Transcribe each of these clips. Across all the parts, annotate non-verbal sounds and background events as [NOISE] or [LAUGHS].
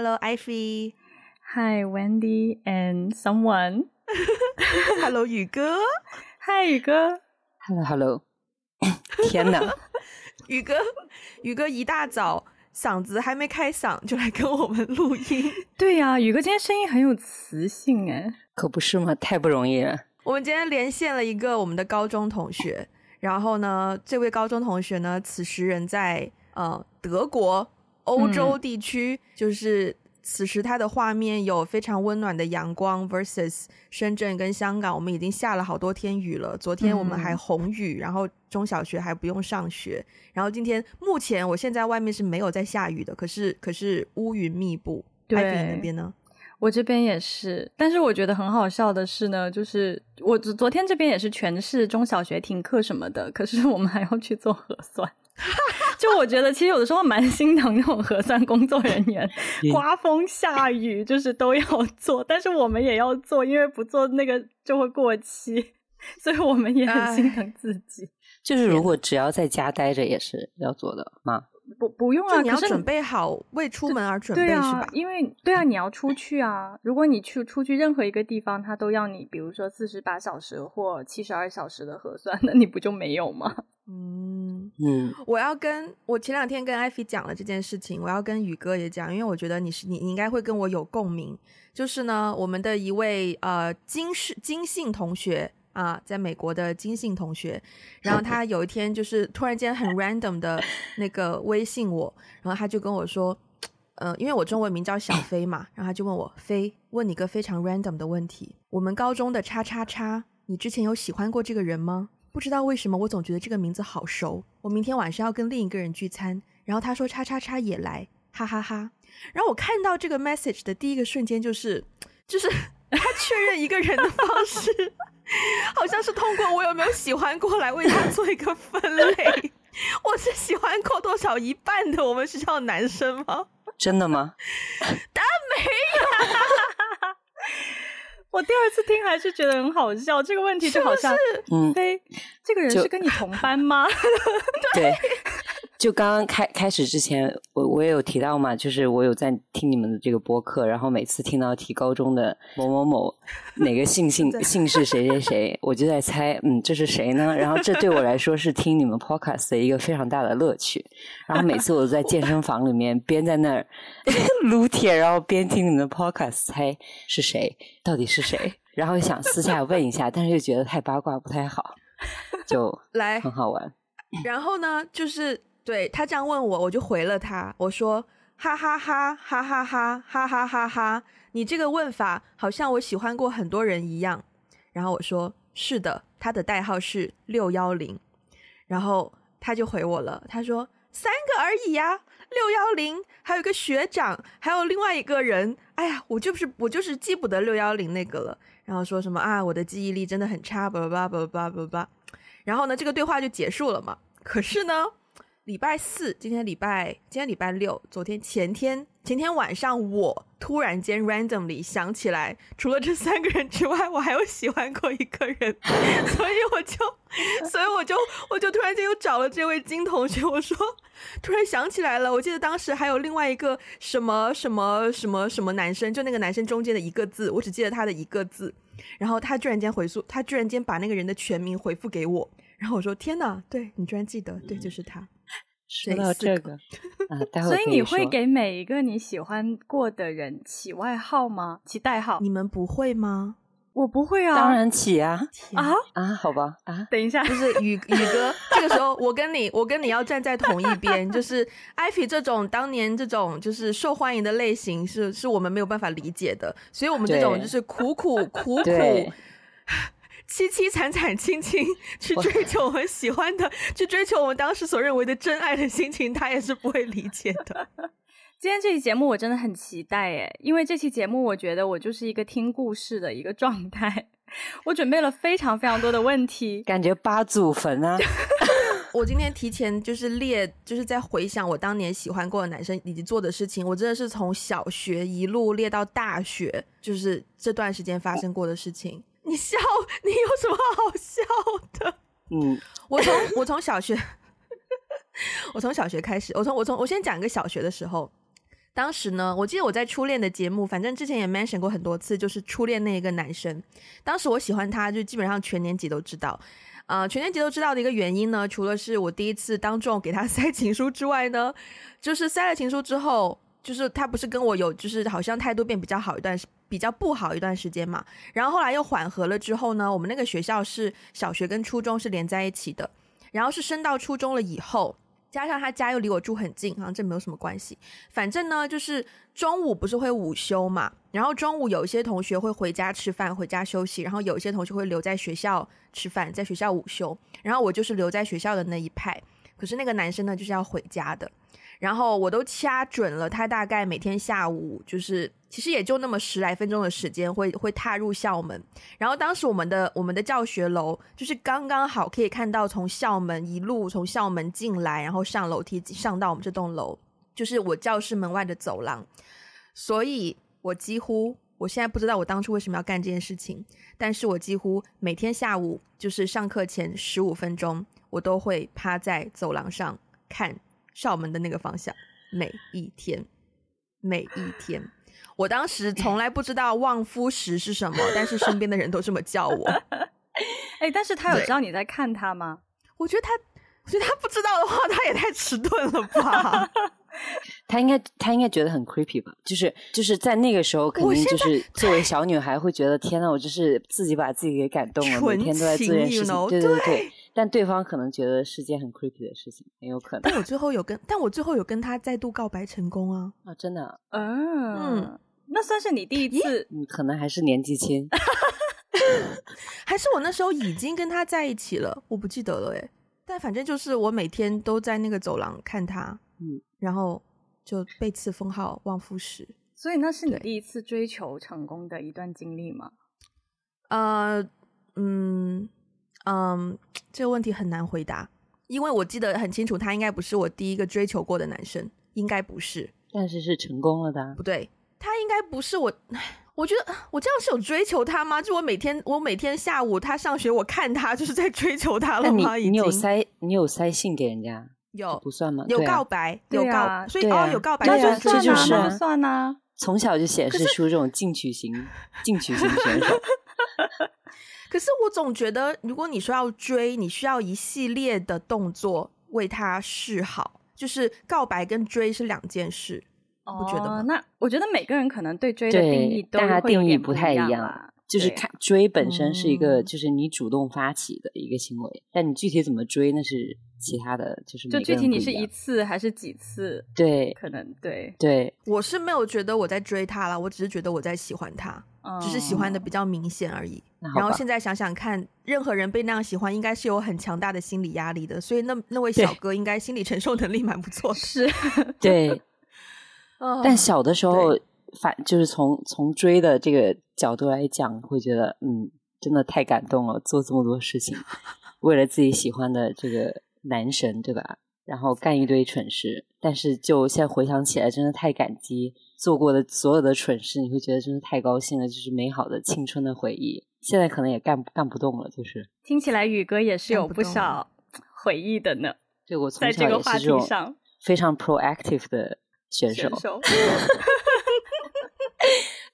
Hello, Ivy. Hi, Wendy and someone. [LAUGHS] Hello, 宇哥。Hi, 宇哥。Hello, Hello. [LAUGHS] 天哪，[LAUGHS] 宇哥，宇哥一大早嗓子还没开嗓就来跟我们录音。对呀、啊，宇哥今天声音很有磁性哎，可不是吗？太不容易了。我们今天连线了一个我们的高中同学，然后呢，这位高中同学呢，此时人在呃德国。欧洲地区、嗯、就是此时，它的画面有非常温暖的阳光。versus 深圳跟香港，我们已经下了好多天雨了。昨天我们还红雨，嗯、然后中小学还不用上学。然后今天目前我现在外面是没有在下雨的，可是可是乌云密布。对，那边呢？我这边也是。但是我觉得很好笑的是呢，就是我昨天这边也是全市中小学停课什么的，可是我们还要去做核酸。[LAUGHS] 就我觉得，其实有的时候蛮心疼那种核酸工作人员，刮风下雨就是都要做，但是我们也要做，因为不做那个就会过期，[LAUGHS] 所以我们也很心疼自己。就是如果只要在家待着也是要做的吗？不不用啊，你要准备好为出门而准备对啊，是吧？因为对啊，你要出去啊。如果你去出去任何一个地方，他都要你，比如说四十八小时或七十二小时的核酸，那你不就没有吗？嗯嗯，我要跟我前两天跟艾菲讲了这件事情，我要跟宇哥也讲，因为我觉得你是你你应该会跟我有共鸣。就是呢，我们的一位呃金氏金姓同学。啊，在美国的金姓同学，然后他有一天就是突然间很 random 的 [LAUGHS] 那个微信我，然后他就跟我说，呃，因为我中文名叫小飞嘛，然后他就问我飞，问你个非常 random 的问题，我们高中的叉叉叉，你之前有喜欢过这个人吗？不知道为什么我总觉得这个名字好熟，我明天晚上要跟另一个人聚餐，然后他说叉叉叉也来，哈哈哈哈。然后我看到这个 message 的第一个瞬间就是，就是 [LAUGHS] 他确认一个人的方式。[LAUGHS] 好像是通过我有没有喜欢过来为他做一个分类。我是喜欢过多少一半的我们学校的男生吗？真的吗？[LAUGHS] 当然没有。我第二次听还是觉得很好笑。这个问题就好像，嗯，对，这个人是跟你同班吗？[LAUGHS] 对。就刚刚开开始之前，我我也有提到嘛，就是我有在听你们的这个播客，然后每次听到提高中的某某某哪个姓 [LAUGHS] 姓姓氏谁谁谁，我就在猜，嗯，这是谁呢？然后这对我来说是听你们 podcast 的一个非常大的乐趣。然后每次我都在健身房里面边在那儿 [LAUGHS] 撸铁，然后边听你们的 podcast，猜是谁，到底是谁？然后想私下问一下，但是又觉得太八卦不太好，就 [LAUGHS] 来很好玩。然后呢，就是。对，他这样问我，我就回了他，我说哈哈哈哈哈哈哈哈哈哈，你这个问法好像我喜欢过很多人一样。然后我说是的，他的代号是六幺零。然后他就回我了，他说三个而已呀，六幺零，还有一个学长，还有另外一个人。哎呀，我就是我就是记不得六幺零那个了。然后说什么啊，我的记忆力真的很差，叭叭叭叭叭叭。然后呢，这个对话就结束了嘛。可是呢。礼拜四，今天礼拜，今天礼拜六，昨天前天前天晚上，我突然间 randomly 想起来，除了这三个人之外，我还有喜欢过一个人，[LAUGHS] 所以我就，所以我就，我就突然间又找了这位金同学，我说，突然想起来了，我记得当时还有另外一个什么什么什么什么男生，就那个男生中间的一个字，我只记得他的一个字，然后他居然间回复，他居然间把那个人的全名回复给我，然后我说天哪，对，你居然记得，对，就是他。说到这个，[LAUGHS] 啊，待会所以你会给每一个你喜欢过的人起外号吗？起代号？你们不会吗？我不会啊，当然起啊！[LAUGHS] 啊啊，好吧啊，等一下，就是宇宇哥，这个时候我跟你，我跟你要站在同一边，就 [LAUGHS] 是艾菲这种当年这种就是受欢迎的类型是是我们没有办法理解的，所以我们这种就是苦苦苦苦。凄凄惨惨戚戚 [LAUGHS] 去追求我们喜欢的，去追求我们当时所认为的真爱的心情，他也是不会理解的。[LAUGHS] 今天这期节目我真的很期待诶，因为这期节目我觉得我就是一个听故事的一个状态。[LAUGHS] 我准备了非常非常多的问题，感觉八祖坟啊！我今天提前就是列，就是在回想我当年喜欢过的男生以及做的事情，我真的是从小学一路列到大学，就是这段时间发生过的事情。你笑，你有什么好笑的？嗯，我从我从小学，[LAUGHS] 我从小学开始，我从我从我先讲一个小学的时候，当时呢，我记得我在初恋的节目，反正之前也 mention 过很多次，就是初恋那一个男生。当时我喜欢他，就基本上全年级都知道。啊、呃，全年级都知道的一个原因呢，除了是我第一次当众给他塞情书之外呢，就是塞了情书之后，就是他不是跟我有，就是好像态度变比较好一段，比较不好一段时间嘛。然后后来又缓和了之后呢，我们那个学校是小学跟初中是连在一起的，然后是升到初中了以后。加上他家又离我住很近，好像这没有什么关系。反正呢，就是中午不是会午休嘛，然后中午有一些同学会回家吃饭、回家休息，然后有一些同学会留在学校吃饭，在学校午休。然后我就是留在学校的那一派，可是那个男生呢，就是要回家的。然后我都掐准了，他大概每天下午就是，其实也就那么十来分钟的时间会会踏入校门。然后当时我们的我们的教学楼就是刚刚好可以看到从校门一路从校门进来，然后上楼梯上到我们这栋楼，就是我教室门外的走廊。所以我几乎我现在不知道我当初为什么要干这件事情，但是我几乎每天下午就是上课前十五分钟，我都会趴在走廊上看。校门的那个方向，每一天，[SIGHS] 每一天，我当时从来不知道望夫石是什么，[LAUGHS] 但是身边的人都这么叫我。[LAUGHS] 哎，但是他有知道你在看他吗？我觉得他，我觉得他不知道的话，他也太迟钝了吧。[LAUGHS] 他应该，他应该觉得很 creepy 吧？就是，就是在那个时候，肯定就是作为小女孩会觉得，天呐，我就是自己把自己给感动了，每天都在做这件事情，you know? 对对对。对但对方可能觉得是件很 creepy 的事情，很有可能。但我最后有跟，但我最后有跟他再度告白成功啊！啊，真的，嗯嗯，那算是你第一次，嗯，可能还是年纪轻，[LAUGHS] 还是我那时候已经跟他在一起了，我不记得了哎。但反正就是我每天都在那个走廊看他，嗯，然后就被赐封号望夫石。所以那是你第一次追求成功的一段经历吗？呃，嗯。嗯，这个问题很难回答，因为我记得很清楚，他应该不是我第一个追求过的男生，应该不是。但是是成功了的。不对，他应该不是我。我觉得我这样是有追求他吗？就我每天，我每天下午他上学，我看他就是在追求他了吗？你你有塞你有塞信给人家？有不算吗？有告白，有告，啊、所以、啊、哦有告白，那就算啊，这就是那就算啊。从小就显示出这种进取型进取型选手。[LAUGHS] 可是我总觉得，如果你说要追，你需要一系列的动作为他示好，就是告白跟追是两件事，哦、不觉得吗？那我觉得每个人可能对追的定义都大家定义不太一样啊。就是看追本身是一个，就是你主动发起的一个行为，嗯、但你具体怎么追那是其他的，就是就具体你是一次还是几次？对，可能对对。我是没有觉得我在追他了，我只是觉得我在喜欢他，嗯、只是喜欢的比较明显而已。然后现在想想看，任何人被那样喜欢，应该是有很强大的心理压力的，所以那那位小哥应该心理承受能力蛮不错的。是，对。[LAUGHS] 但小的时候。反就是从从追的这个角度来讲，会觉得嗯，真的太感动了，做这么多事情，为了自己喜欢的这个男神，对吧？然后干一堆蠢事，但是就现在回想起来，真的太感激做过的所有的蠢事，你会觉得真是太高兴了，就是美好的青春的回忆。现在可能也干干不动了，就是听起来宇哥也是有不少回忆的呢。对，我从小也是这种非常 proactive 的选手。选 [LAUGHS] 手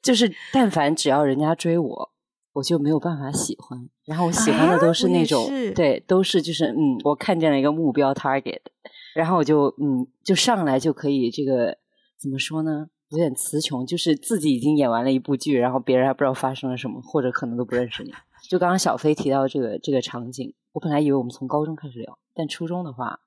就是，但凡只要人家追我，我就没有办法喜欢。然后我喜欢的都是那种，啊、对，都是就是嗯，我看见了一个目标 target，然后我就嗯，就上来就可以这个怎么说呢？有点词穷，就是自己已经演完了一部剧，然后别人还不知道发生了什么，或者可能都不认识你。就刚刚小飞提到这个这个场景，我本来以为我们从高中开始聊，但初中的话，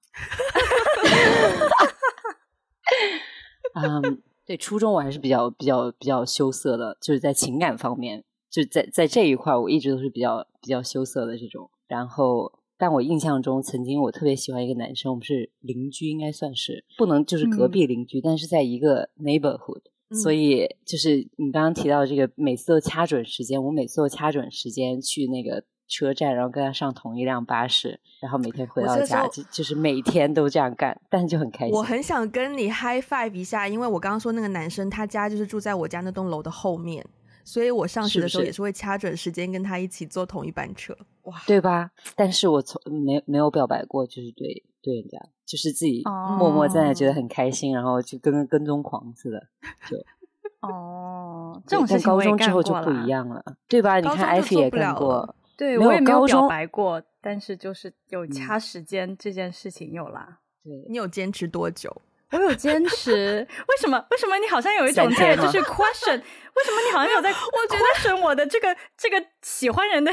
[LAUGHS] 嗯。对，初中我还是比较比较比较羞涩的，就是在情感方面，就在在这一块，我一直都是比较比较羞涩的这种。然后，但我印象中，曾经我特别喜欢一个男生，我们是邻居，应该算是不能就是隔壁邻居，嗯、但是在一个 neighborhood，、嗯、所以就是你刚刚提到这个，每次都掐准时间，我每次都掐准时间去那个。车站，然后跟他上同一辆巴士，然后每天回到家，就就是每天都这样干，但是就很开心。我很想跟你 high five 一下，因为我刚刚说那个男生他家就是住在我家那栋楼的后面，所以我上学的时候也是会掐准时间跟他一起坐同一班车，哇，对吧？但是我从没没有表白过，就是对对人家，就是自己默默在那觉得很开心，然后就跟个跟踪狂似的，就 [LAUGHS] 哦，这种事情高中之后就不一样了，对吧？你看艾菲也干过，对我也没有表白过，但是就是有掐时间这件事情有啦。对，你有坚持多久？[LAUGHS] 我有坚持，为什么？为什么你好像有一种在就是 question？为什么你好像有在 [LAUGHS] 我觉得 question 我的这个这个喜欢人的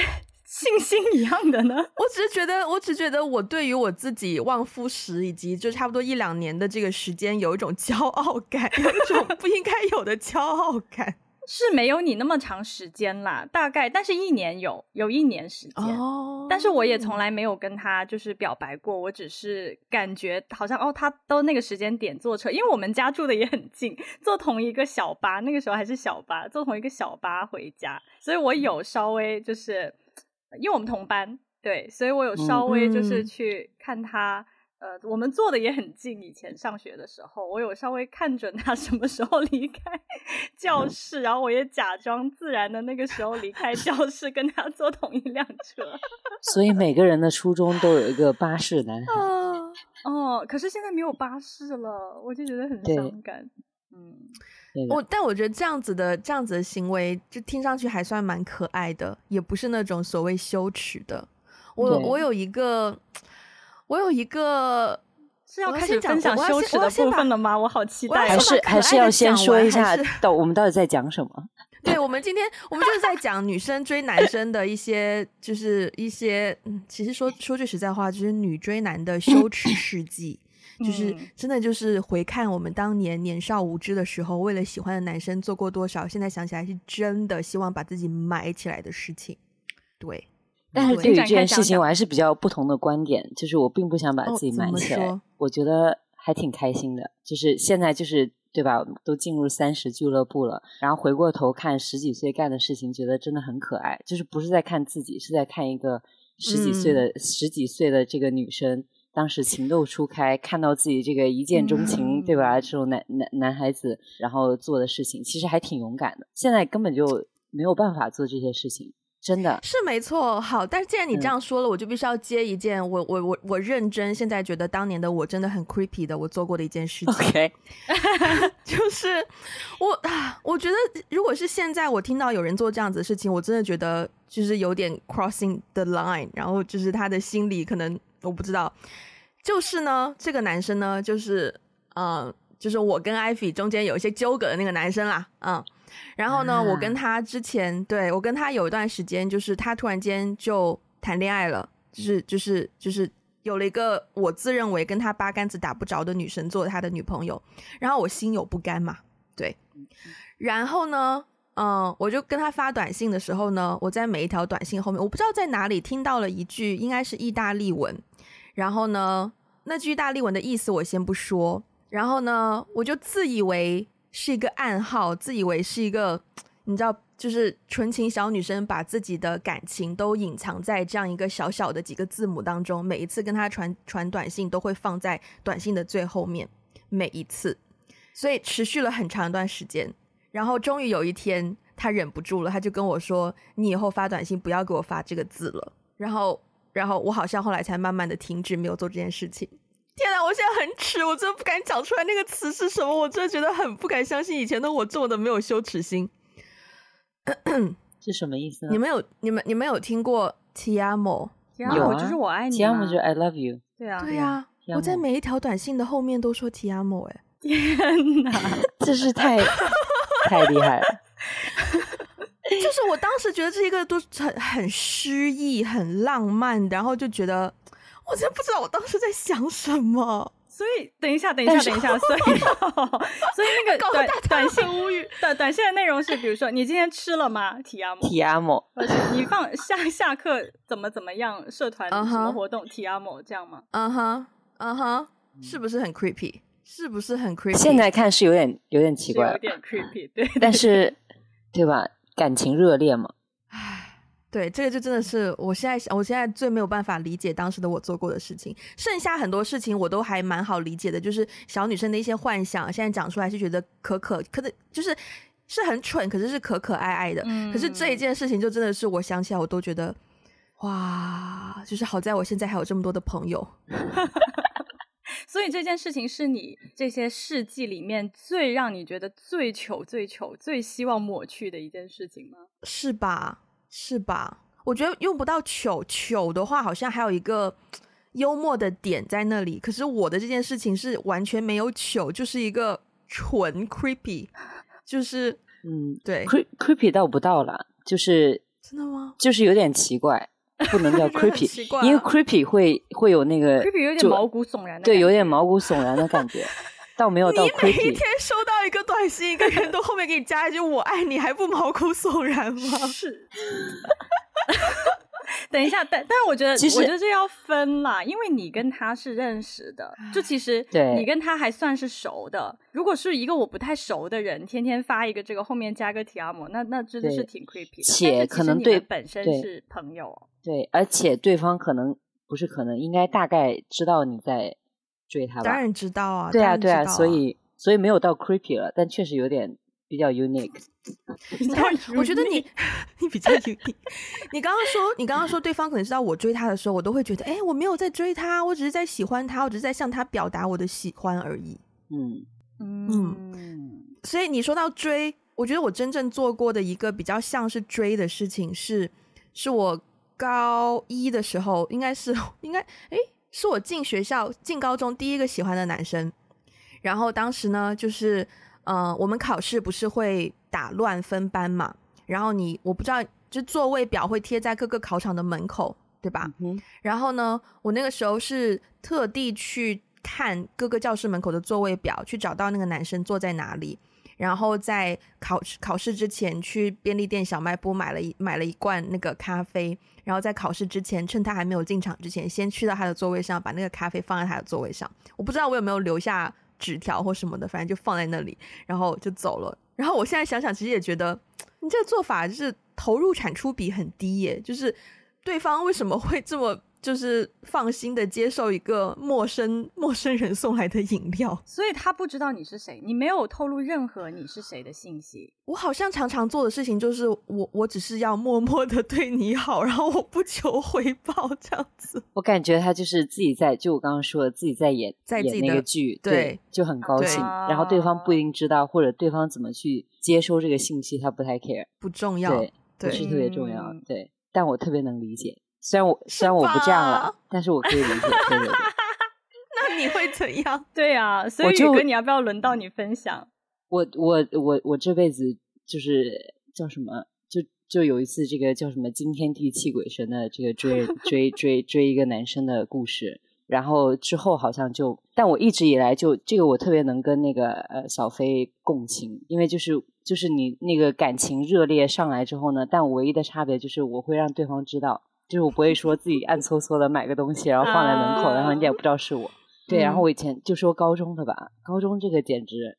信心一样的呢？[LAUGHS] 我只是觉得，我只觉得我对于我自己旺夫时以及就差不多一两年的这个时间有一种骄傲感，有一种不应该有的骄傲感。[LAUGHS] 是没有你那么长时间啦，大概，但是一年有有一年时间，oh. 但是我也从来没有跟他就是表白过，我只是感觉好像哦，他都那个时间点坐车，因为我们家住的也很近，坐同一个小巴，那个时候还是小巴，坐同一个小巴回家，所以我有稍微就是，因为我们同班，对，所以我有稍微就是去看他。呃，我们坐的也很近。以前上学的时候，我有稍微看准他什么时候离开 [LAUGHS] 教室，然后我也假装自然的那个时候离开教室，跟他坐同一辆车。[LAUGHS] 所以每个人的初中都有一个巴士男孩。哦，哦，可是现在没有巴士了，我就觉得很伤感。嗯，我但我觉得这样子的这样子的行为，就听上去还算蛮可爱的，也不是那种所谓羞耻的。我我有一个。我有一个是要开始分享羞耻的部分了吗？我，我好期待，还是还是要先说一下到我们到底在讲什么？[LAUGHS] 对，我们今天我们就是在讲女生追男生的一些，就是一些嗯，其实说说句实在话，就是女追男的羞耻事迹，就是真的就是回看我们当年年少无知的时候，为了喜欢的男生做过多少，现在想起来是真的希望把自己埋起来的事情，对。但是对于这件事情，我还是比较不同的观点，就是我并不想把自己埋起来，哦、我觉得还挺开心的。就是现在，就是对吧？都进入三十俱乐部了，然后回过头看十几岁干的事情，觉得真的很可爱。就是不是在看自己，是在看一个十几岁的、嗯、十几岁的这个女生，当时情窦初开，看到自己这个一见钟情，嗯、对吧？这种男男男孩子，然后做的事情，其实还挺勇敢的。现在根本就没有办法做这些事情。真的是没错，好，但是既然你这样说了，嗯、我就必须要接一件我我我我认真，现在觉得当年的我真的很 creepy 的，我做过的一件事情，OK，[LAUGHS] 就是我我觉得如果是现在我听到有人做这样子的事情，我真的觉得就是有点 crossing the line，然后就是他的心里可能我不知道，就是呢，这个男生呢，就是嗯、呃，就是我跟艾菲中间有一些纠葛的那个男生啦，嗯。然后呢，我跟他之前，对，我跟他有一段时间，就是他突然间就谈恋爱了，就是就是就是有了一个我自认为跟他八竿子打不着的女生做他的女朋友，然后我心有不甘嘛，对，然后呢，嗯，我就跟他发短信的时候呢，我在每一条短信后面，我不知道在哪里听到了一句应该是意大利文，然后呢，那句意大利文的意思我先不说，然后呢，我就自以为。是一个暗号，自以为是一个，你知道，就是纯情小女生把自己的感情都隐藏在这样一个小小的几个字母当中，每一次跟他传传短信都会放在短信的最后面，每一次，所以持续了很长一段时间，然后终于有一天他忍不住了，他就跟我说：“你以后发短信不要给我发这个字了。”然后，然后我好像后来才慢慢的停止没有做这件事情。天哪！我现在很耻，我真的不敢讲出来那个词是什么。我真的觉得很不敢相信以前的我这么的没有羞耻心。是什么意思？你们有你们你们有听过 Ti amo？有啊，就是我爱你。Ti amo 就是 I love you。对啊，对啊。我在每一条短信的后面都说 Ti amo。哎，天哪，[LAUGHS] 这是太太厉害了。就是我当时觉得这一个都很很诗意、很浪漫，然后就觉得。我真不知道我当时在想什么，所以等一下，等一下，等一下，所以，[LAUGHS] 所以那个短短信无语 [LAUGHS] 短短信的内容是，比如说你今天吃了吗？提阿莫，提阿莫，你放下下课怎么怎么样？社团什么活动？提阿莫这样吗？嗯哼，嗯哼，是不是很 creepy？是不是很 creepy？现在看是有点有点奇怪，有点 creepy，对，但是 [LAUGHS] 对吧？感情热烈嘛。对，这个就真的是我现在我现在最没有办法理解当时的我做过的事情。剩下很多事情我都还蛮好理解的，就是小女生的一些幻想，现在讲出来是觉得可可可的，就是是很蠢，可是是可可爱爱的。嗯。可是这一件事情就真的是我想起来我都觉得，哇，就是好在我现在还有这么多的朋友。[LAUGHS] 所以这件事情是你这些事迹里面最让你觉得最糗、最糗、最希望抹去的一件事情吗？是吧？是吧？我觉得用不到糗，糗的话好像还有一个幽默的点在那里。可是我的这件事情是完全没有糗，就是一个纯 creepy，就是嗯，对，creepy 到不到了，就是真的吗？就是有点奇怪。不能叫 [LAUGHS] creepy，因为 creepy 会会有那个 creepy 有点毛骨悚然的，对，有点毛骨悚然的感觉，倒没有到 creepy。你每一天收到一个短信，一个人都后面给你加一句“我爱你”，还不毛骨悚然吗？是。[LAUGHS] 等一下，但但是我觉得，其实我觉得这要分啦，因为你跟他是认识的，就其实你跟他还算是熟的。如果是一个我不太熟的人，天天发一个这个后面加个 Ti amo，那那真的是挺 creepy 的。且可能对本身是朋友，对，而且对方可能不是可能，应该大概知道你在追他吧？当然知道啊，对啊，对啊，啊所以所以没有到 creepy 了，但确实有点。比较 unique，[LAUGHS] 我觉得你你比较 unique。[LAUGHS] 你刚刚说你刚刚说对方可能知道我追他的时候，我都会觉得，哎，我没有在追他，我只是在喜欢他，我只是在向他表达我的喜欢而已。嗯嗯，所以你说到追，我觉得我真正做过的一个比较像是追的事情是，是我高一的时候，应该是应该，诶，是我进学校进高中第一个喜欢的男生。然后当时呢，就是。嗯、呃，我们考试不是会打乱分班嘛？然后你我不知道，就座位表会贴在各个考场的门口，对吧？嗯、然后呢，我那个时候是特地去看各个教室门口的座位表，去找到那个男生坐在哪里，然后在考考试之前去便利店小卖部买了一买了一罐那个咖啡，然后在考试之前趁他还没有进场之前，先去到他的座位上，把那个咖啡放在他的座位上。我不知道我有没有留下。纸条或什么的，反正就放在那里，然后就走了。然后我现在想想，其实也觉得你这个做法就是投入产出比很低耶。就是对方为什么会这么就是放心的接受一个陌生陌生人送来的饮料？[LAUGHS] 所以他不知道你是谁，你没有透露任何你是谁的信息。我好像常常做的事情就是我我只是要默默的对你好，然后我不求回报这样子。我感觉他就是自己在，就我刚刚说的，自己在演在自己演那个剧，对，对，就很高兴。然后对方不一定知道，或者对方怎么去接收这个信息，他不太 care，不重要，对，对不是特别重要，嗯、对。但我特别能理解，虽然我虽然我不这样了，但是我可以理解。对对对那你会怎样？[LAUGHS] 对啊，所以宇哥，你要不要轮到你分享？我我我我这辈子。就是叫什么，就就有一次这个叫什么惊天地泣鬼神的这个追追追追一个男生的故事，然后之后好像就，但我一直以来就这个我特别能跟那个呃小飞共情，因为就是就是你那个感情热烈上来之后呢，但唯一的差别就是我会让对方知道，就是我不会说自己暗搓搓的买个东西然后放在门口，然后人家也不知道是我。对，然后我以前就说高中的吧，高中这个简直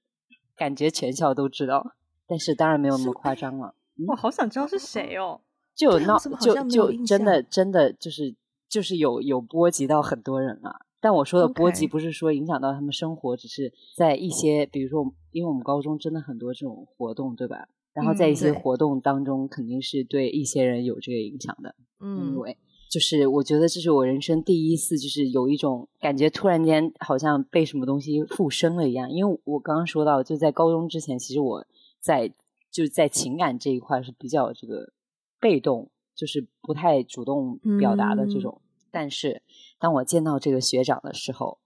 感觉全校都知道。但是当然没有那么夸张了。我好想知道是谁哦！就有闹，就就真的真的就是就是有有波及到很多人了。但我说的波及不是说影响到他们生活，只是在一些比如说，因为我们高中真的很多这种活动，对吧？然后在一些活动当中，肯定是对一些人有这个影响的。嗯，因为就是我觉得这是我人生第一次，就是有一种感觉，突然间好像被什么东西附身了一样。因为我刚刚说到，就在高中之前，其实我。在就在情感这一块是比较这个被动，就是不太主动表达的这种。嗯、但是当我见到这个学长的时候，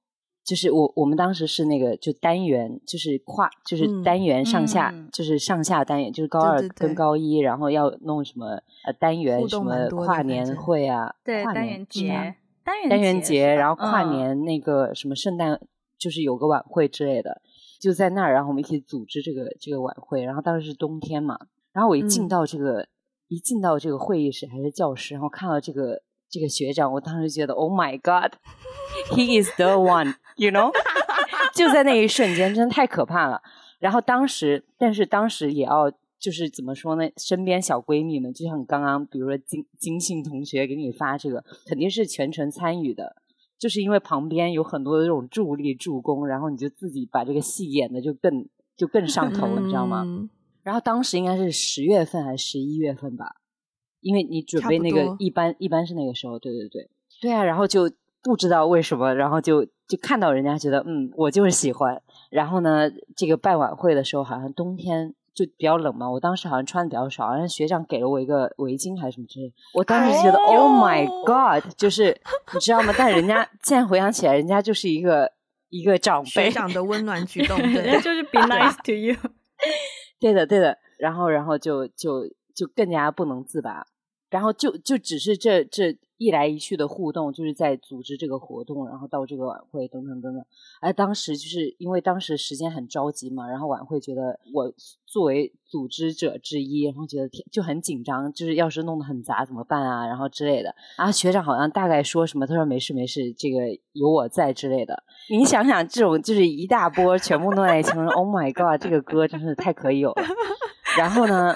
就是我我们当时是那个就单元，就是跨就是单元上下，嗯、就是上下单元，就是高二跟高一，对对对，然后要弄什么呃单元什么跨年会啊，对跨年单元节单元单元节，然后跨年那个什么圣诞，嗯、就是有个晚会之类的。就在那儿，然后我们一起组织这个这个晚会。然后当时是冬天嘛，然后我一进到这个、嗯、一进到这个会议室还是教室，然后看到这个这个学长，我当时觉得 Oh my God，he is the one，you know，[LAUGHS] 就在那一瞬间，真的太可怕了。然后当时，但是当时也要就是怎么说呢？身边小闺蜜们，就像刚刚，比如说金金信同学给你发这个，肯定是全程参与的。就是因为旁边有很多的这种助力助攻，然后你就自己把这个戏演的就更就更上头了，嗯、你知道吗？然后当时应该是十月份还是十一月份吧，因为你准备那个一般一般是那个时候，对对对对啊，然后就不知道为什么，然后就就看到人家觉得嗯，我就是喜欢。然后呢，这个办晚会的时候，好像冬天就比较冷嘛，我当时好像穿的比较少，好像学长给了我一个围巾还是什么之类，我当时觉得、哎、Oh my God，就是你知道吗？但人家 [LAUGHS] 现在回想起来，人家就是一个一个长辈学长的温暖举动，[LAUGHS] 对，就是 be nice to you，[LAUGHS] 对的对的。然后然后就就就更加不能自拔，然后就就只是这这。一来一去的互动，就是在组织这个活动，然后到这个晚会等等等等。而当时就是因为当时时间很着急嘛，然后晚会觉得我作为组织者之一，然后觉得就很紧张，就是要是弄得很杂怎么办啊，然后之类的。然后学长好像大概说什么，他说没事没事，这个有我在之类的。你想想，这种就是一大波全部弄在一起，Oh my God，这个歌真是太可以有了。然后呢，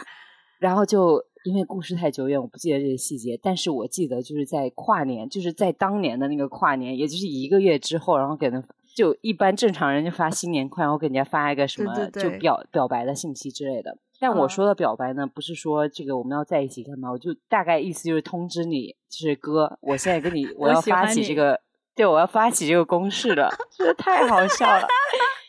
然后就。因为故事太久远，我不记得这些细节。但是我记得就是在跨年，就是在当年的那个跨年，也就是一个月之后，然后给人就一般正常人就发新年快，然后给人家发一个什么就表表白的信息之类的。但我说的表白呢，不是说这个我们要在一起干嘛，我就大概意思就是通知你，就是哥，我现在跟你 [LAUGHS] 我要发起这个，对，我要发起这个攻势了，真的太好笑了。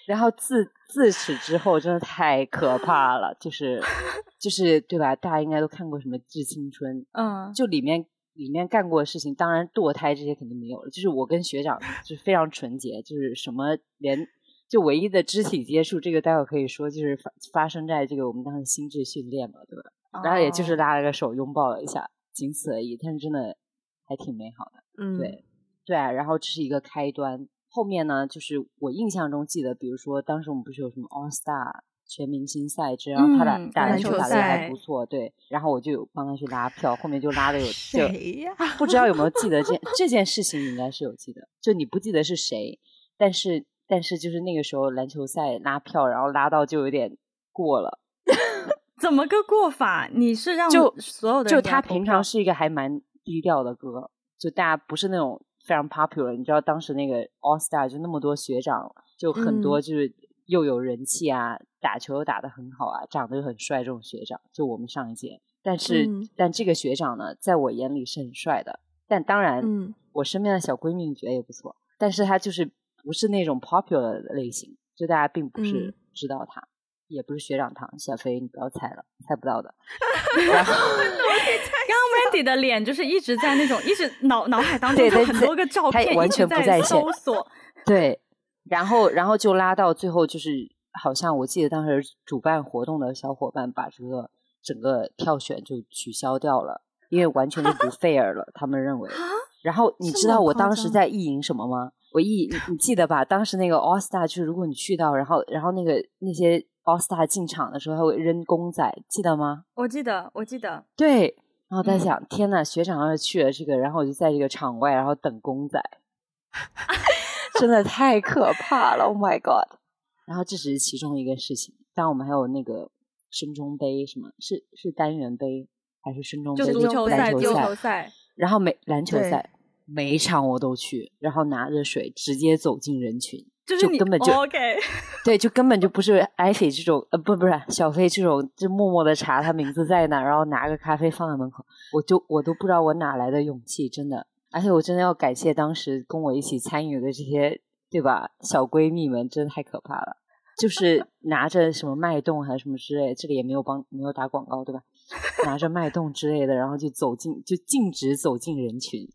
然后自自此之后，真的太可怕了，就是 [LAUGHS] 就是对吧？大家应该都看过什么《致青春》，嗯，就里面里面干过的事情，当然堕胎这些肯定没有了。就是我跟学长 [LAUGHS] 就是非常纯洁，就是什么连就唯一的肢体接触，这个待会可以说就是发发生在这个我们当时心智训练嘛，对吧？然后也就是拉了个手，拥抱了一下，仅此而已。但是真的还挺美好的，嗯，对对啊。然后这是一个开端。后面呢，就是我印象中记得，比如说当时我们不是有什么 All Star 全明星赛制，然后他打、嗯、打篮球打的还不错，对，然后我就有帮他去拉票，后面就拉的有谁呀？不知道有没有记得这这件事情，应该是有记得，就你不记得是谁，但是但是就是那个时候篮球赛拉票，然后拉到就有点过了，[LAUGHS] 怎么个过法？你是让就所有的就他平常是一个还蛮低调的歌，就大家不是那种。非常 popular，你知道当时那个 All Star 就那么多学长，就很多就是又有人气啊，嗯、打球又打得很好啊，长得又很帅这种学长，就我们上一届。但是、嗯，但这个学长呢，在我眼里是很帅的。但当然，嗯、我身边的小闺蜜觉得也不错。但是他就是不是那种 popular 的类型，就大家并不是知道他，嗯、也不是学长堂。小飞，你不要猜了，猜不到的。[LAUGHS] 然后。Wendy 的脸就是一直在那种，一直脑脑海当中有很多个照片，完全不在线搜索。对，然后然后就拉到最后，就是好像我记得当时主办活动的小伙伴把这个整个票选就取消掉了，因为完全就不 [LAUGHS] fair 了，他们认为。然后你知道我当时在意淫什么吗？我意你，你记得吧？当时那个 All Star 就是如果你去到，然后然后那个那些 All Star 进场的时候，他会扔公仔，记得吗？我记得，我记得。对。然后在想，嗯，天呐，学长要是去了这个，然后我就在这个场外，然后等公仔，[LAUGHS] 真的太可怕了！Oh my god！然后这只是其中一个事情，当然我们还有那个升中杯，什么是是单元杯还是升中杯？就足球赛、篮球赛，球赛然后每篮球赛每一场我都去，然后拿着水直接走进人群。就根本就、哦、OK，对，就根本就不是艾菲这种，呃，不，不是小飞这种，就默默的查他名字在哪，然后拿个咖啡放在门口，我就我都不知道我哪来的勇气，真的，而且我真的要感谢当时跟我一起参与的这些，对吧，小闺蜜们，真的太可怕了，就是拿着什么脉动还是什么之类，这里也没有帮没有打广告，对吧？拿着脉动之类的，然后就走进，就径直走进人群。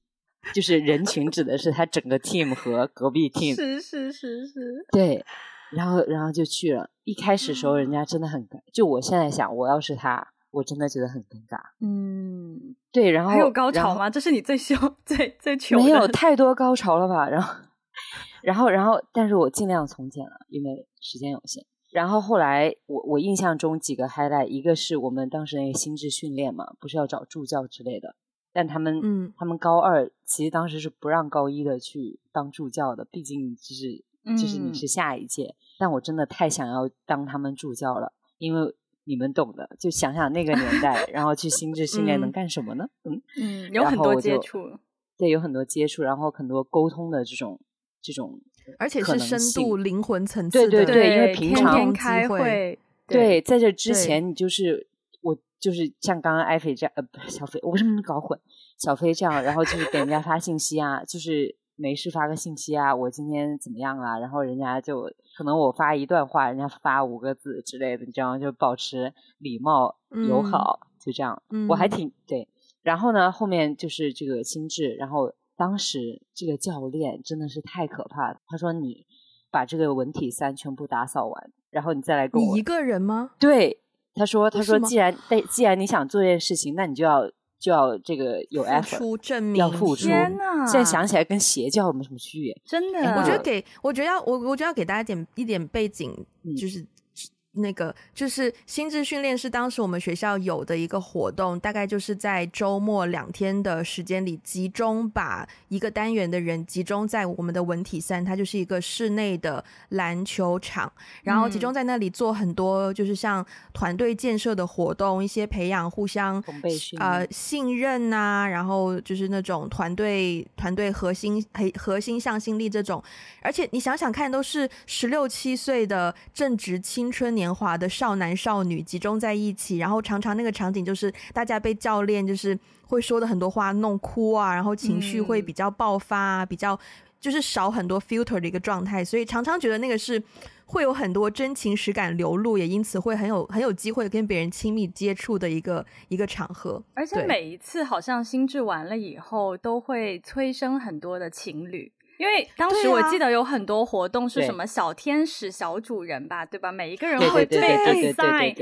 就是人群指的是他整个 team 和隔壁 [LAUGHS] team，是是是是，对，然后然后就去了。一开始时候人家真的很，就我现在想，我要是他，我真的觉得很尴尬。嗯，对，然后还有高潮吗？这是你最羞最最糗的？没有 [LAUGHS] 太多高潮了吧？然后然后然后，但是我尽量从简了，因为时间有限。然后后来我我印象中几个 highlight，一个是我们当时那个心智训练嘛，不是要找助教之类的。但他们，嗯，他们高二其实当时是不让高一的去当助教的，毕竟就是就是你是下一届。嗯。但我真的太想要当他们助教了，因为你们懂的，就想想那个年代，然后去心智训练能干什么呢？嗯嗯，有很多接触，对，有很多接触，然后很多沟通的这种这种，而且是深度灵魂层次对对对，对，因为平常开会，对，在这之前你就是。就是像刚刚艾菲这样，呃，不是小飞，我为什么搞混？小飞这样，然后就是给人家发信息啊，就是没事发个信息啊，我今天怎么样啊？然后人家就可能我发一段话，人家发五个字之类的，你知道就保持礼貌友好，嗯、就这样。嗯、我还挺对。然后呢，后面就是这个心智，然后当时这个教练真的是太可怕了。他说：“你把这个文体三全部打扫完，然后你再来跟我。”你一个人吗？对，他说：“他说，既然但既然你想做这件事情，那你就要。”就要这个有 effort，付出证明，要付出。天哪！现在想起来跟邪教有没有什么区别？真的，我觉得给，我觉得要我，我觉得要给大家点一点背景，嗯、就是。那个就是心智训练是当时我们学校有的一个活动，大概就是在周末两天的时间里，集中把一个单元的人集中在我们的文体三，它就是一个室内的篮球场，然后集中在那里做很多就是像团队建设的活动，一些培养互相呃信任啊，然后就是那种团队团队核心核核心向心力这种，而且你想想看，都是十六七岁的正值青春年华的少男少女集中在一起，然后常常那个场景就是大家被教练就是会说的很多话弄哭啊，然后情绪会比较爆发啊，嗯、比较就是少很多 filter 的一个状态，所以常常觉得那个是会有很多真情实感流露，也因此会很有很有机会跟别人亲密接触的一个一个场合。而且每一次好像心智完了以后，都会催生很多的情侣。因为当时我记得有很多活动是什么小天使、小主人吧，对，吧？每一个人会被赛，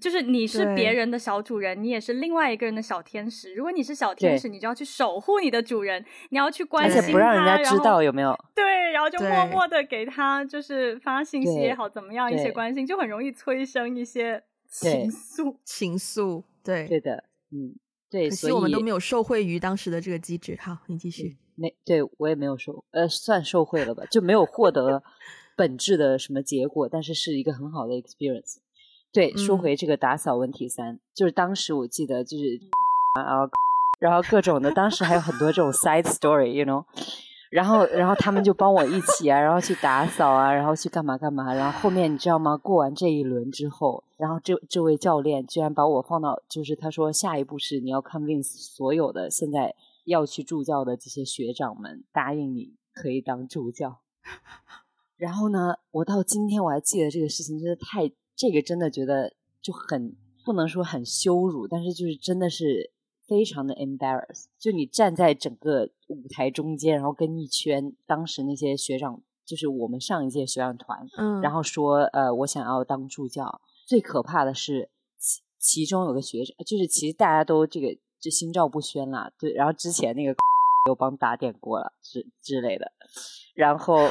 就是你是别人的小主人，你也是另外一个人的小天使。如果你是小天使，你就要去守护你的主人，你要去关心他，而且不让人家知道有没有。对，然后就默默的给他就是发信息也好，怎么样一些关心，就很容易催生一些情愫，情愫。对，对的，嗯，对，可惜我们都没有受惠于当时的这个机制。好，你继续。嗯没对我也没有受，呃，算受贿了吧，就没有获得本质的什么结果，但是是一个很好的 experience。对，说回这个打扫问题三，嗯、就是当时我记得就是，然后然后各种的，当时还有很多这种 side story，you know，然后然后他们就帮我一起啊，然后去打扫啊，然后去干嘛干嘛，然后后面你知道吗？过完这一轮之后，然后这这位教练居然把我放到，就是他说下一步是你要 convince 所有的现在。要去助教的这些学长们答应你可以当助教，[LAUGHS] 然后呢，我到今天我还记得这个事情，真的太这个真的觉得就很不能说很羞辱，但是就是真的是非常的 embarrass。就你站在整个舞台中间，然后跟一圈当时那些学长，就是我们上一届学长团，嗯，然后说呃我想要当助教。最可怕的是其其中有个学长，就是其实大家都这个。就心照不宣啦，对，然后之前那个 [LAUGHS] 又帮打点过了之之类的，然后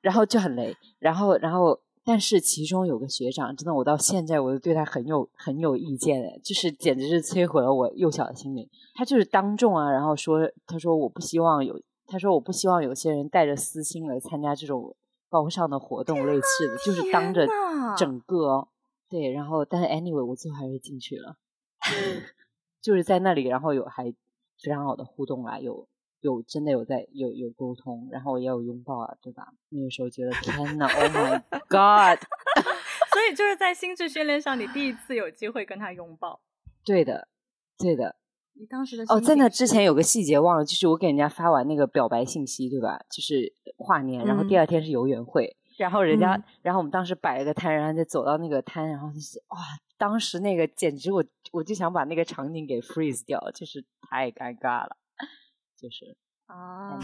然后就很雷，然后然后但是其中有个学长，真的我到现在我都对他很有很有意见诶，就是简直是摧毁了我幼小的心灵。他就是当众啊，然后说他说我不希望有他说我不希望有些人带着私心来参加这种高尚的活动类似的，就是当着整个对，然后但是 anyway 我最后还是进去了。[LAUGHS] 就是在那里，然后有还非常好的互动啊，有有真的有在有有沟通，然后也有拥抱啊，对吧？那个时候觉得 [LAUGHS] 天哪，Oh my God！[LAUGHS] 所以就是在心智训练上，你第一次有机会跟他拥抱。[LAUGHS] 对的，对的。你当时的哦，在那之前有个细节忘了，就是我给人家发完那个表白信息，对吧？就是跨年，然后第二天是游园会，嗯、然后人家，嗯、然后我们当时摆了个摊，然后就走到那个摊，然后就是哇。当时那个简直我我就想把那个场景给 freeze 掉，就是太尴尬了，就是啊，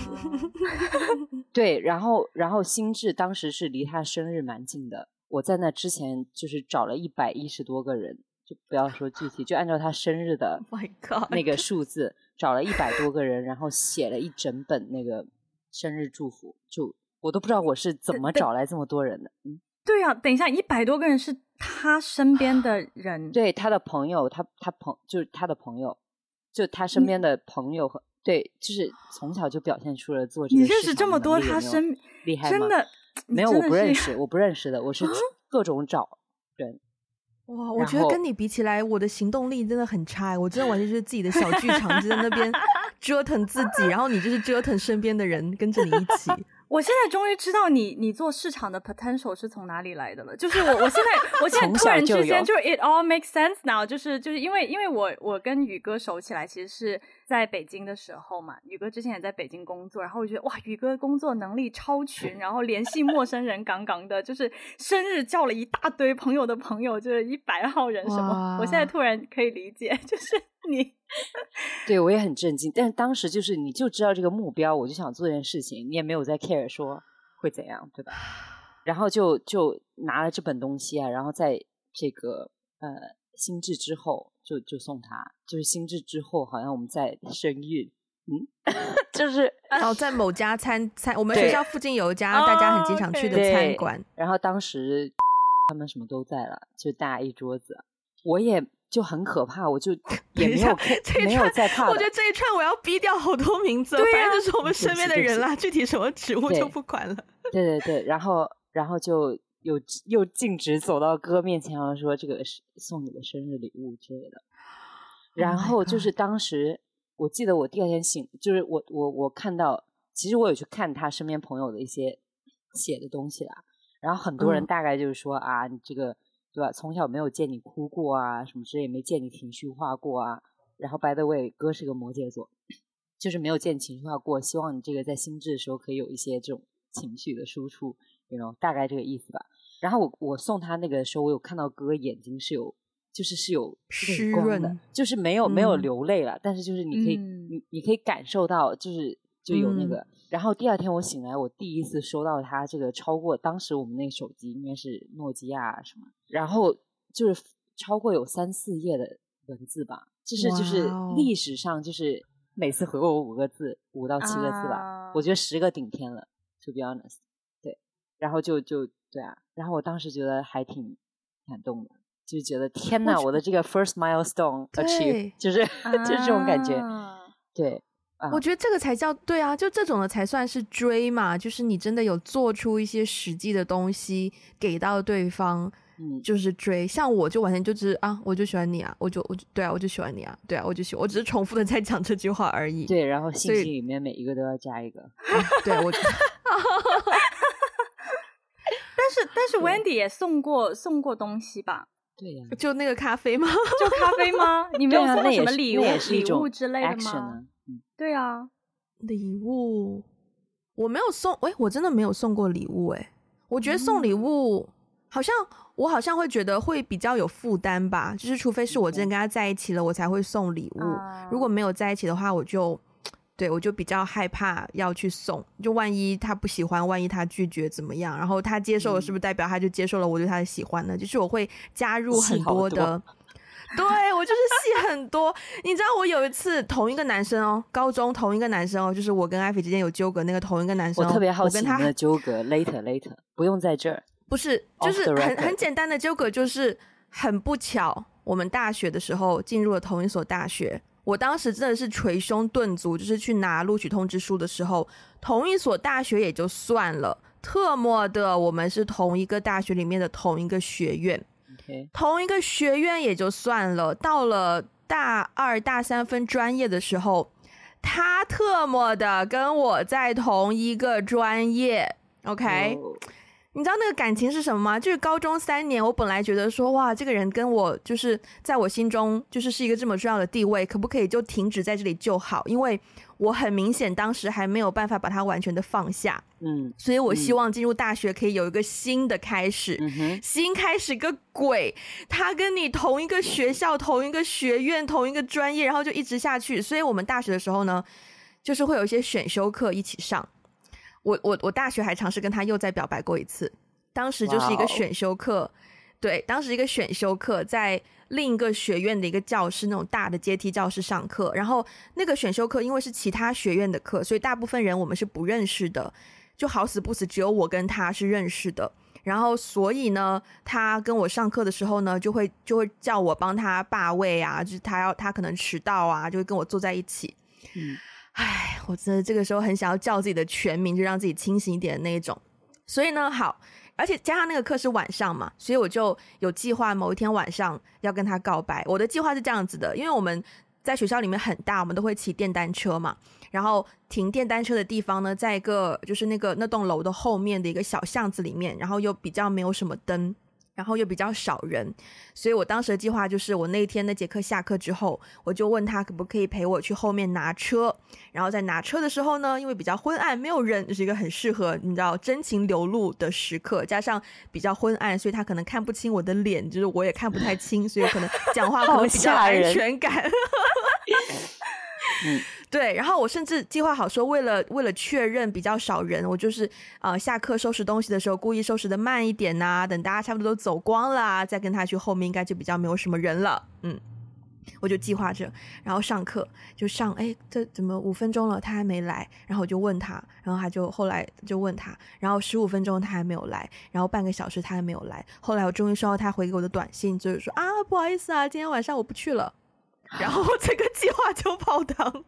[LAUGHS] 对，然后然后心智当时是离他生日蛮近的，我在那之前就是找了一百一十多个人，就不要说具体，就按照他生日的 [LAUGHS] 那个数字找了一百多个人，然后写了一整本那个生日祝福，就我都不知道我是怎么找来这么多人的，嗯。对呀、啊，等一下，一百多个人是他身边的人，对他的朋友，他他朋就是他的朋友，就他身边的朋友和、嗯、对，就是从小就表现出了做这个。你认识这么多，他身厉害吗？真的没有，我不认识，我不认识的，我是各种找人。哇，我觉得跟你比起来，我的行动力真的很差，我真的完全就是自己的小剧场，就在那边 [LAUGHS] 折腾自己，然后你就是折腾身边的人，跟着你一起。我现在终于知道你你做市场的 potential 是从哪里来的了。就是我我现在 [LAUGHS] 我现在突然之间就是 it all makes sense now。就是就是因为因为我我跟宇哥熟起来，其实是在北京的时候嘛。宇哥之前也在北京工作，然后我觉得哇，宇哥工作能力超群，然后联系陌生人杠杠的，就是生日叫了一大堆朋友的朋友，就是一百号人什么。我现在突然可以理解，就是你。对，我也很震惊，但是当时就是你就知道这个目标，我就想做这件事情，你也没有在 care [LAUGHS] 说会怎样，对吧？然后就就拿了这本东西啊，然后在这个呃心智之后就就送他，就是心智之后好像我们在生育，嗯，[LAUGHS] 就是然后在某家餐餐，我们学校附近有一家大家很经常去的餐馆，然后当时 [LAUGHS] 他们什么都在了，就大家一桌子，我也。就很可怕，我就 [LAUGHS] 也没有这一没有在怕。我觉得这一串我要逼掉好多名字，[LAUGHS] 反正就是我们身边的人啦。具体什么职务就不管了。对对对，然后然后就又又径直走到哥面前，然后说这个是送你的生日礼物之类的。然后就是当时我记得我第二天醒，就是我我我看到，其实我有去看他身边朋友的一些写的东西啦。然后很多人大概就是说啊，你这个。对吧？从小没有见你哭过啊，什么之类，没见你情绪化过啊。然后，by the way，哥是个摩羯座，就是没有见情绪化过。希望你这个在心智的时候可以有一些这种情绪的输出，你 you know，大概这个意思吧。然后我我送他那个的时候，我有看到哥眼睛是有，就是是有湿润的，就是没有没有流泪了，嗯、但是就是你可以、嗯、你你可以感受到，就是就有那个。嗯然后第二天我醒来，我第一次收到他这个超过当时我们那手机应该是诺基亚什么，然后就是超过有三四页的文字吧，就是就是历史上就是每次回我五个字，五到七个字吧，uh... 我觉得十个顶天了，to be honest，对，然后就就对啊，然后我当时觉得还挺感动的，就觉得天呐，我的这个 first milestone achieve，就是 [LAUGHS] 就是这种感觉，uh... 对。我觉得这个才叫对啊，就这种的才算是追嘛，就是你真的有做出一些实际的东西给到对方，嗯，就是追。像我就完全就是啊，我就喜欢你啊，我就我就对啊，我就喜欢你啊，对啊，我就喜欢，我只是重复的在讲这句话而已。对，然后信息里面每一个都要加一个。[LAUGHS] 啊、对，我。[LAUGHS] 但是但是 Wendy 也送过送过东西吧？对呀、啊，就那个咖啡吗？就咖啡吗？你没有送过什么礼物礼物之类的吗？啊对啊，礼物我没有送，哎，我真的没有送过礼物，哎，我觉得送礼物、嗯、好像我好像会觉得会比较有负担吧，就是除非是我真的跟他在一起了，我才会送礼物、嗯。如果没有在一起的话，我就对我就比较害怕要去送，就万一他不喜欢，万一他拒绝怎么样？然后他接受了，是不是代表他就接受了我对他的喜欢呢？就是我会加入很多的。对，我就是戏很多，你知道我有一次同一个男生哦，高中同一个男生哦，就是我跟艾菲之间有纠葛那个同一个男生、哦，我特别好奇你的纠葛，later later，不用在这儿，不是，就是很很简单的纠葛，就是很不巧，我们大学的时候进入了同一所大学，我当时真的是捶胸顿足，就是去拿录取通知书的时候，同一所大学也就算了，特么的我们是同一个大学里面的同一个学院。同一个学院也就算了，到了大二、大三分专业的时候，他特么的跟我在同一个专业，OK？、Oh. 你知道那个感情是什么吗？就是高中三年，我本来觉得说，哇，这个人跟我就是在我心中就是是一个这么重要的地位，可不可以就停止在这里就好？因为我很明显当时还没有办法把他完全的放下，嗯，所以我希望进入大学可以有一个新的开始，嗯、新开始个鬼！他跟你同一个学校、同一个学院、同一个专业，然后就一直下去。所以我们大学的时候呢，就是会有一些选修课一起上。我我我大学还尝试跟他又再表白过一次，当时就是一个选修课，wow. 对，当时一个选修课在另一个学院的一个教室，那种大的阶梯教室上课，然后那个选修课因为是其他学院的课，所以大部分人我们是不认识的，就好死不死只有我跟他是认识的，然后所以呢，他跟我上课的时候呢，就会就会叫我帮他霸位啊，就是他要他可能迟到啊，就会跟我坐在一起，嗯。唉，我真的这个时候很想要叫自己的全名，就让自己清醒一点的那一种。所以呢，好，而且加上那个课是晚上嘛，所以我就有计划某一天晚上要跟他告白。我的计划是这样子的，因为我们在学校里面很大，我们都会骑电单车嘛。然后停电单车的地方呢，在一个就是那个那栋楼的后面的一个小巷子里面，然后又比较没有什么灯。然后又比较少人，所以我当时的计划就是，我那一天那节课下课之后，我就问他可不可以陪我去后面拿车。然后在拿车的时候呢，因为比较昏暗，没有人，就是一个很适合你知道真情流露的时刻。加上比较昏暗，所以他可能看不清我的脸，就是我也看不太清，所以可能讲话可能比较安全感。[LAUGHS] [LAUGHS] 嗯。对，然后我甚至计划好说，为了为了确认比较少人，我就是呃下课收拾东西的时候故意收拾的慢一点呐、等大家差不多都走光了，再跟他去后面，应该就比较没有什么人了。嗯，我就计划着，然后上课就上，哎，这怎么五分钟了他还没来？然后我就问他，然后他就后来就问他，然后十五分钟他还没有来，然后半个小时他还没有来，后来我终于收到他回给我的短信，就是说啊不好意思啊，今天晚上我不去了，然后这个计划就泡汤。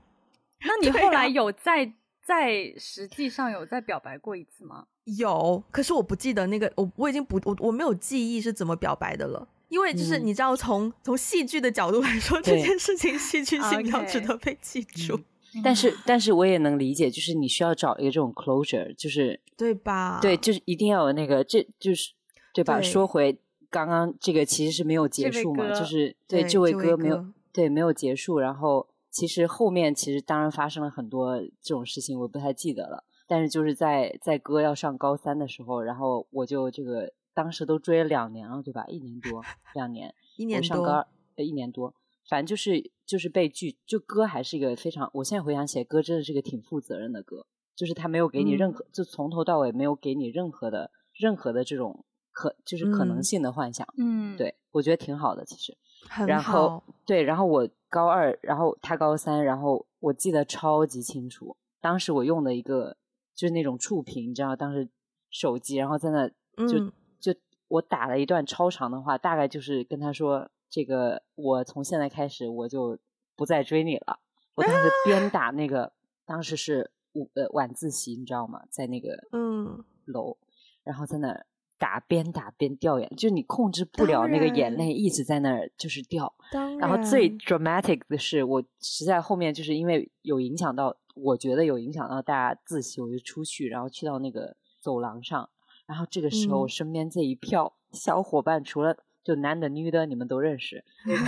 [LAUGHS] 那你后来有在、啊、在实际上有再表白过一次吗？有，可是我不记得那个，我我已经不我我没有记忆是怎么表白的了，因为就是你知道从，从从戏剧的角度来说，这件事情戏剧性比较值得被记住。[LAUGHS] 嗯、但是但是我也能理解，就是你需要找一个这种 closure，就是对吧？对，就是一定要有那个，这就是对吧？对说回刚刚这个其实是没有结束嘛，就是对，对这位哥没有对没有结束，然后。其实后面其实当然发生了很多这种事情，我不太记得了。但是就是在在哥要上高三的时候，然后我就这个当时都追了两年了，对吧？一年多，两年，[LAUGHS] 一年多，上高二，呃，一年多，反正就是就是被拒。就哥还是一个非常，我现在回想起来，哥真的是个挺负责任的哥，就是他没有给你任何，嗯、就从头到尾没有给你任何的任何的这种可就是可能性的幻想。嗯，对，我觉得挺好的，其实。然后对，然后我。高二，然后他高三，然后我记得超级清楚。当时我用的一个就是那种触屏，你知道，当时手机，然后在那就、嗯、就我打了一段超长的话，大概就是跟他说：“这个我从现在开始我就不再追你了。”我当时边打那个，当时是午呃晚自习，你知道吗？在那个嗯楼，然后在那。打边打边掉眼，就是你控制不了那个眼泪一直在那儿就是掉。然，然后最 dramatic 的是，我实在后面就是因为有影响到，我觉得有影响到大家自习，我就出去，然后去到那个走廊上，然后这个时候我身边这一票小伙伴，除了就男的女的，你们都认识，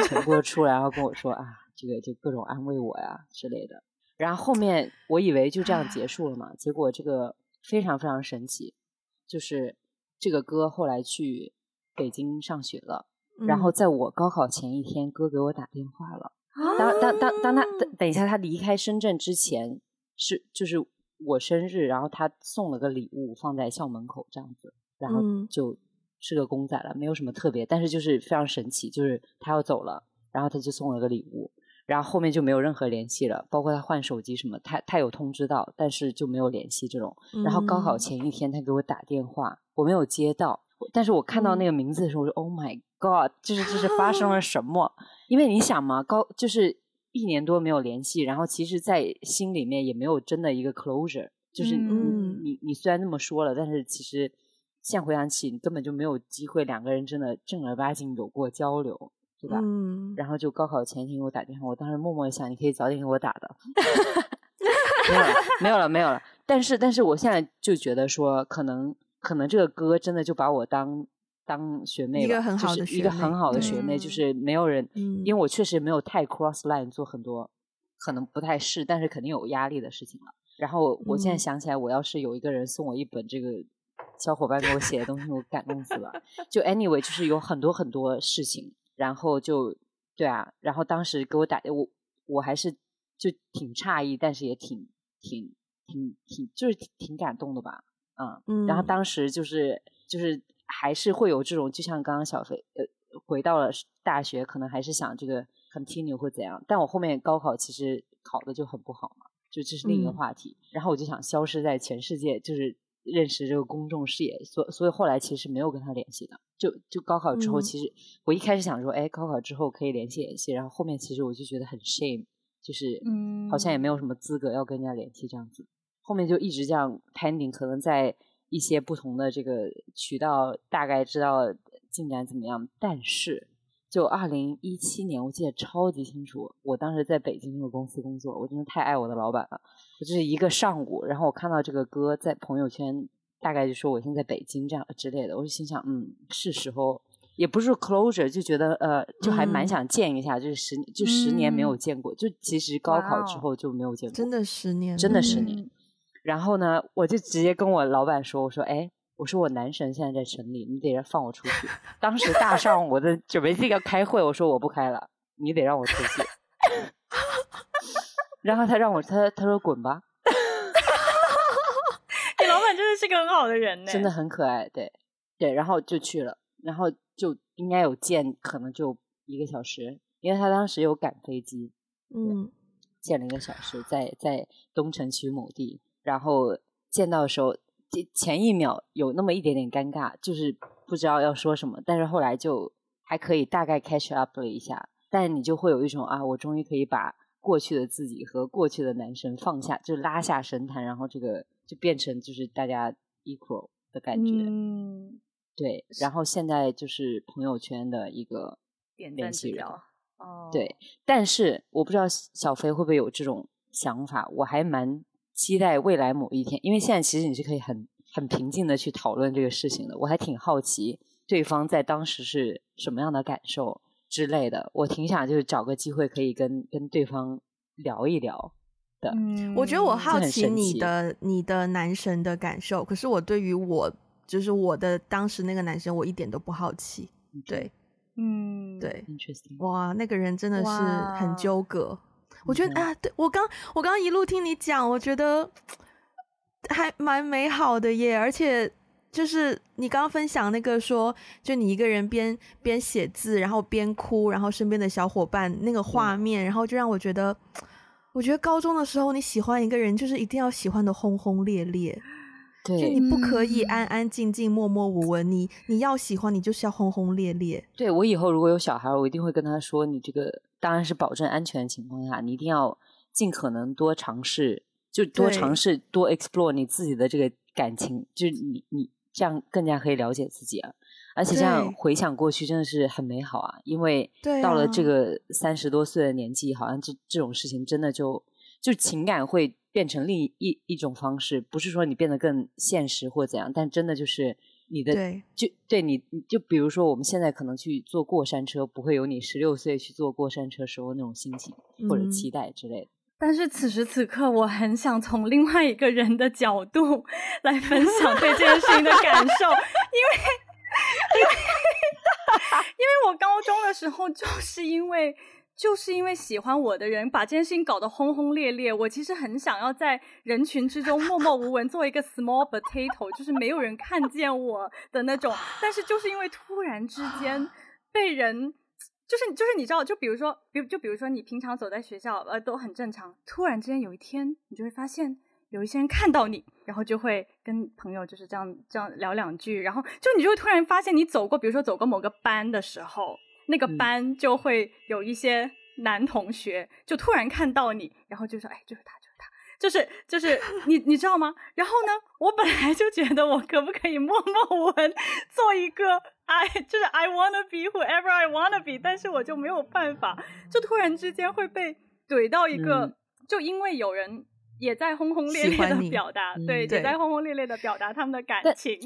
全部出来，然后跟我说啊，这个就各种安慰我呀之类的。然后后面我以为就这样结束了嘛，结果这个非常非常神奇，就是。这个哥后来去北京上学了，嗯、然后在我高考前一天，哥给我打电话了。啊、当当当当他等等一下，他离开深圳之前是就是我生日，然后他送了个礼物放在校门口这样子，然后就是个公仔了，没有什么特别，但是就是非常神奇，就是他要走了，然后他就送了个礼物。然后后面就没有任何联系了，包括他换手机什么，他他有通知到，但是就没有联系这种。然后高考前一天，他给我打电话，我没有接到，但是我看到那个名字的时候，我说、嗯、Oh my God，就是这是发生了 [LAUGHS] 什么？因为你想嘛，高就是一年多没有联系，然后其实，在心里面也没有真的一个 closure，就是你、嗯、你你虽然那么说了，但是其实现在回想起，你根本就没有机会两个人真的正儿八经有过交流。对吧？嗯，然后就高考前一天给我打电话，我当时默默的想，你可以早点给我打的。[LAUGHS] [LAUGHS] 没有了，没有了，没有了。但是，但是我现在就觉得说，可能，可能这个哥真的就把我当当学妹了，一个很好的学妹，就是一个很好的学妹，就是没有人，嗯，因为我确实没有太 cross line 做很多，可能不太是，但是肯定有压力的事情了。然后我现在想起来，我要是有一个人送我一本这个小伙伴给我写的东西，我感动死了。就 anyway，就是有很多很多事情。然后就对啊，然后当时给我打我我还是就挺诧异，但是也挺挺挺挺就是挺挺感动的吧，嗯，嗯，然后当时就是就是还是会有这种，就像刚刚小飞呃回到了大学，可能还是想这个 continue 或怎样，但我后面高考其实考的就很不好嘛，就这是另一个话题，嗯，然后我就想消失在全世界，就是。认识这个公众视野，所所以后来其实没有跟他联系的。就就高考之后，其实我一开始想说，哎，高考之后可以联系联系。然后后面其实我就觉得很 shame，就是嗯，好像也没有什么资格要跟人家联系这样子。后面就一直这样 pending，可能在一些不同的这个渠道大概知道进展怎么样。但是就二零一七年，我记得超级清楚。我当时在北京那个公司工作，我真的太爱我的老板了。我就是一个上午，然后我看到这个歌在朋友圈，大概就说我现在在北京这样之类的，我就心想，嗯，是时候，也不是 closure，就觉得呃，就还蛮想见一下，嗯、就是十就十年没有见过，嗯、就其实高考之后就没有见过，真的十年，真的十年。嗯、然后呢，我就直接跟我老板说，我说，哎。我说我男神现在在城里，你得放我出去。[LAUGHS] 当时大上午的准备这个开会，我说我不开了，你得让我出去。[LAUGHS] 然后他让我他他说滚吧。[LAUGHS] 你老板真的是个很好的人呢，真的很可爱。对对，然后就去了，然后就应该有见，可能就一个小时，因为他当时有赶飞机，嗯，见了一个小时，在在东城区某地，然后见到的时候。前一秒有那么一点点尴尬，就是不知道要说什么，但是后来就还可以大概 catch up 了一下，但你就会有一种啊，我终于可以把过去的自己和过去的男生放下，就拉下神坛，然后这个就变成就是大家 equal 的感觉，嗯，对，然后现在就是朋友圈的一个联系人，哦，对，但是我不知道小飞会不会有这种想法，我还蛮。期待未来某一天，因为现在其实你是可以很很平静的去讨论这个事情的。我还挺好奇对方在当时是什么样的感受之类的，我挺想就是找个机会可以跟跟对方聊一聊的。嗯，我觉得我好奇你的你的男神的感受，可是我对于我就是我的当时那个男生，我一点都不好奇。对，嗯，对，Interesting。哇，那个人真的是很纠葛。我觉得啊，对，我刚我刚一路听你讲，我觉得还蛮美好的耶。而且就是你刚刚分享那个说，就你一个人边边写字，然后边哭，然后身边的小伙伴那个画面，嗯、然后就让我觉得，我觉得高中的时候你喜欢一个人，就是一定要喜欢的轰轰烈烈，对，就你不可以安安静静、默默无闻，你你要喜欢，你就是要轰轰烈烈。对，我以后如果有小孩，我一定会跟他说，你这个。当然是保证安全的情况下，你一定要尽可能多尝试，就多尝试多 explore 你自己的这个感情，就是你你这样更加可以了解自己啊。而且这样回想过去真的是很美好啊，因为到了这个三十多岁的年纪，好像这这种事情真的就就情感会变成另一一种方式，不是说你变得更现实或怎样，但真的就是。你的对就对你就比如说我们现在可能去坐过山车，不会有你十六岁去坐过山车时候那种心情或者期待之类的。但是此时此刻，我很想从另外一个人的角度来分享对这件事情的感 [LAUGHS] 受，因为 [LAUGHS] 因为 [LAUGHS] 因为我高中的时候就是因为。就是因为喜欢我的人把这件事情搞得轰轰烈烈，我其实很想要在人群之中默默无闻，做一个 small potato，就是没有人看见我的那种。但是就是因为突然之间 [SIGHS] 被人，就是就是你知道，就比如说，比就比如说你平常走在学校，呃，都很正常。突然之间有一天，你就会发现有一些人看到你，然后就会跟朋友就是这样这样聊两句，然后就你就会突然发现你走过，比如说走过某个班的时候。那个班就会有一些男同学，就突然看到你，然后就说：“哎，就是他，就是他，就是就是 [LAUGHS] 你，你知道吗？”然后呢，我本来就觉得我可不可以默默无闻做一个 I，就是 I wanna be whoever I wanna be，但是我就没有办法，就突然之间会被怼到一个，嗯、就因为有人也在轰轰烈烈的表达，对，也在轰轰烈烈的表达他们的感情，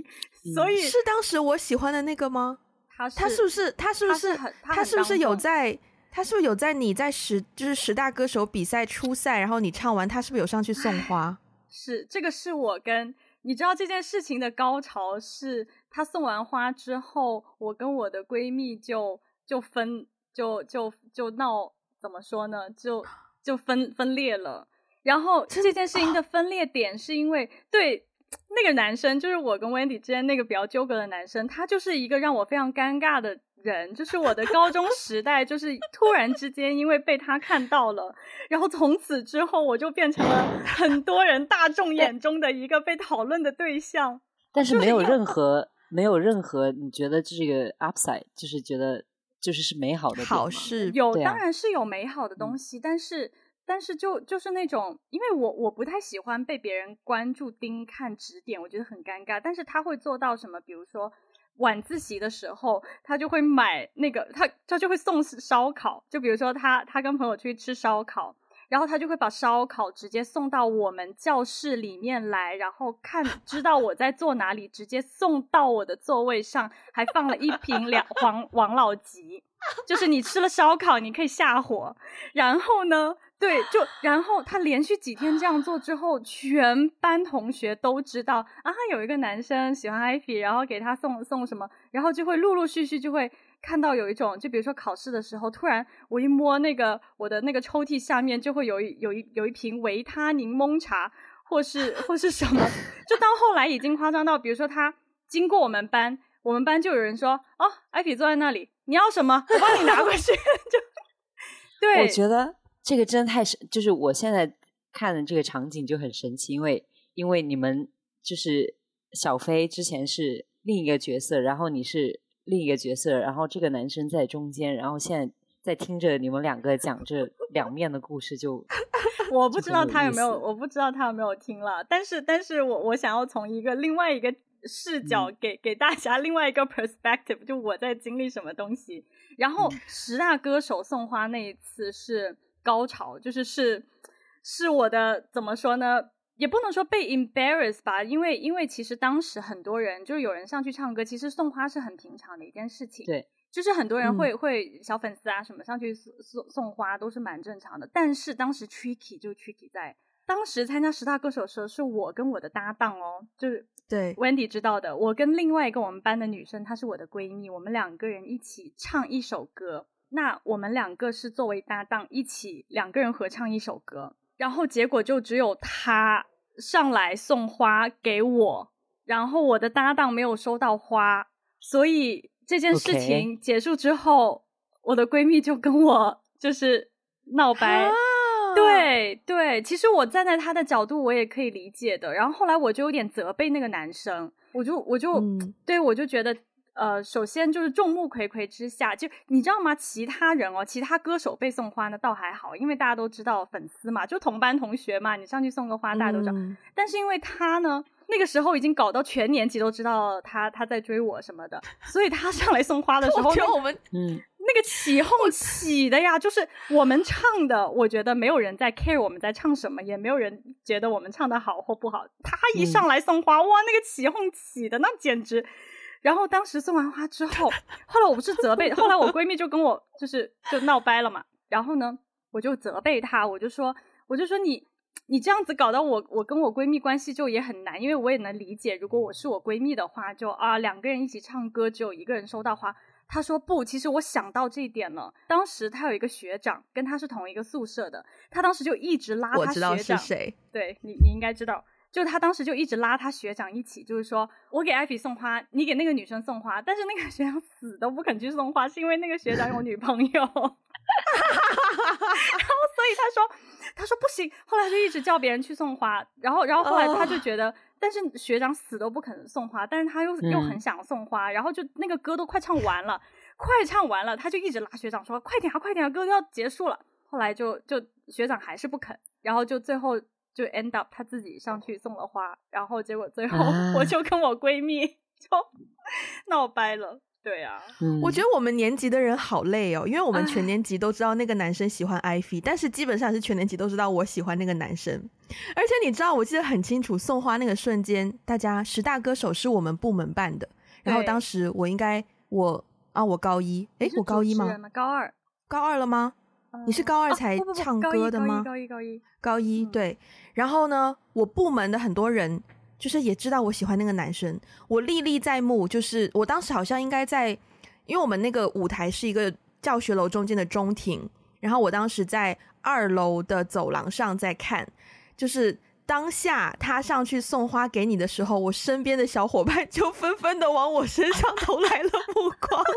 所以是当时我喜欢的那个吗？他他是不是他是不是他，他是不是有在他是不是有在你在十就是十大歌手比赛初赛，然后你唱完，他是不是有上去送花？[SIGHS] 是这个是我跟你知道这件事情的高潮是，他送完花之后，我跟我的闺蜜就就分就就就闹，怎么说呢？就就分分裂了。然后这件事情的分裂点是因为对。那个男生就是我跟 Wendy 之间那个比较纠葛的男生，他就是一个让我非常尴尬的人。就是我的高中时代，就是突然之间因为被他看到了，然后从此之后我就变成了很多人大众眼中的一个被讨论的对象。但是没有任何没有任何你觉得这个 upside，就是觉得就是是美好的好事，有、啊、当然是有美好的东西，嗯、但是。但是就就是那种，因为我我不太喜欢被别人关注、盯、看、指点，我觉得很尴尬。但是他会做到什么？比如说，晚自习的时候，他就会买那个，他他就会送烧烤，就比如说他他跟朋友去吃烧烤。然后他就会把烧烤直接送到我们教室里面来，然后看知道我在坐哪里，直接送到我的座位上，还放了一瓶两王王老吉，就是你吃了烧烤你可以下火。然后呢，对，就然后他连续几天这样做之后，全班同学都知道啊，有一个男生喜欢艾菲，然后给他送送什么，然后就会陆陆续续就会。看到有一种，就比如说考试的时候，突然我一摸那个我的那个抽屉下面，就会有一有一有一瓶维他柠檬茶，或是或是什么。就到后来已经夸张到，比如说他经过我们班，我们班就有人说：“哦，艾比坐在那里，你要什么？我帮你拿过去。”就对，我觉得这个真的太神，就是我现在看的这个场景就很神奇，因为因为你们就是小飞之前是另一个角色，然后你是。另一个角色，然后这个男生在中间，然后现在在听着你们两个讲这两面的故事就，[LAUGHS] 就我不知道他有没有，我不知道他有没有听了，但是，但是我我想要从一个另外一个视角给、嗯、给大家另外一个 perspective，就我在经历什么东西。然后十大歌手送花那一次是高潮，就是是是我的怎么说呢？也不能说被 embarrass 吧，因为因为其实当时很多人就是有人上去唱歌，其实送花是很平常的一件事情。对，就是很多人会、嗯、会小粉丝啊什么上去送送送花都是蛮正常的。但是当时 tricky 就 tricky 在当时参加十大歌手的时候，是我跟我的搭档哦，就是对 Wendy 知道的，我跟另外一个我们班的女生，她是我的闺蜜，我们两个人一起唱一首歌。那我们两个是作为搭档一起两个人合唱一首歌。然后结果就只有他上来送花给我，然后我的搭档没有收到花，所以这件事情结束之后，Okay. 我的闺蜜就跟我就是闹掰。对对，其实我站在他的角度，我也可以理解的。然后后来我就有点责备那个男生，我就我就、嗯、对我就觉得。呃，首先就是众目睽睽之下，就你知道吗？其他人哦，其他歌手被送花呢，倒还好，因为大家都知道粉丝嘛，就同班同学嘛，你上去送个花，大家都知道。嗯、但是因为他呢，那个时候已经搞到全年级都知道他他在追我什么的，所以他上来送花的时候，我们 [LAUGHS] 嗯，那个起哄起的呀，就是我们唱的，我觉得没有人在 care 我们在唱什么，也没有人觉得我们唱的好或不好。他一上来送花，嗯、哇，那个起哄起的那简直。然后当时送完花之后，后来我不是责备，后来我闺蜜就跟我就是就闹掰了嘛。然后呢，我就责备她，我就说，我就说你你这样子搞到我，我跟我闺蜜关系就也很难，因为我也能理解，如果我是我闺蜜的话，就啊两个人一起唱歌，只有一个人收到花。她说不，其实我想到这一点了。当时她有一个学长，跟她是同一个宿舍的，她当时就一直拉她学长。我知道是谁，对你你应该知道。就他当时就一直拉他学长一起，就是说我给艾比送花，你给那个女生送花，但是那个学长死都不肯去送花，是因为那个学长有女朋友。[LAUGHS] 然后所以他说他说不行，后来就一直叫别人去送花，然后然后后来他就觉得，但是学长死都不肯送花，但是他又又很想送花，然后就那个歌都快唱完了，快唱完了，他就一直拉学长说快点啊快点啊，歌要结束了，后来就就学长还是不肯，然后就最后。就 end up 他自己上去送了花，然后结果最后我就跟我闺蜜就闹掰了。对啊，嗯、我觉得我们年级的人好累哦，因为我们全 [LAUGHS] 年级都知道那个男生喜欢 Ivy，但是基本上是全年级都知道我喜欢那个男生。而且你知道，我记得很清楚，送花那个瞬间，大家十大歌手是我们部门办的，然后当时我应该我啊我高一，哎，我高一吗？高二，高二了吗？你是高二才唱歌的吗？高一，高一，高一，对。然后呢，我部门的很多人就是也知道我喜欢那个男生，我历历在目。就是我当时好像应该在，因为我们那个舞台是一个教学楼中间的中庭，然后我当时在二楼的走廊上在看，就是当下他上去送花给你的时候，我身边的小伙伴就纷纷的往我身上投来了目光。[LAUGHS]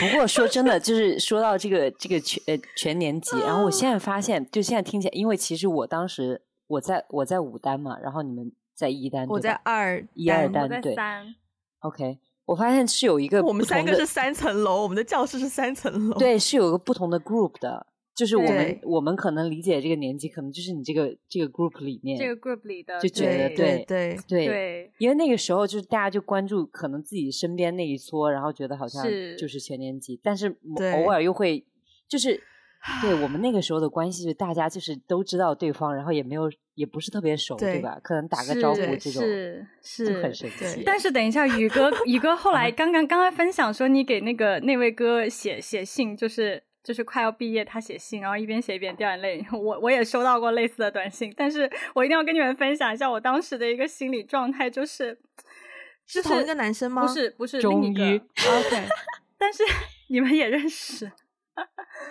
不过说真的，就是说到这个这个全呃全年级，然后我现在发现，就现在听起来，因为其实我当时我在我在五单嘛，然后你们在一单，我在二？一二单，对，OK，我发现是有一个，我们三个是三层楼，我们的教室是三层楼，对，是有个不同的 group 的，就是我们我们可能理解这个年纪，可能就是你这个这个 group 里面，这个 group 里的就觉得对对对对，因为那个时候就是大家就关注可能自己身边那一撮，然后觉得好像就是全年级，但是偶尔又会就是。对我们那个时候的关系，就大家就是都知道对方，然后也没有，也不是特别熟，对，对吧？可能打个招呼这种是是很神奇。但是等一下，宇哥，宇哥后来刚刚刚刚分享说，你给那个那位哥写写信，就是就是快要毕业，他写信，然后一边写一边掉眼泪。[LAUGHS] 我我也收到过类似的短信，但是我一定要跟你们分享一下我当时的一个心理状态，就是是同一个男生吗？不是不是另一个。OK，[LAUGHS] 但是你们也认识。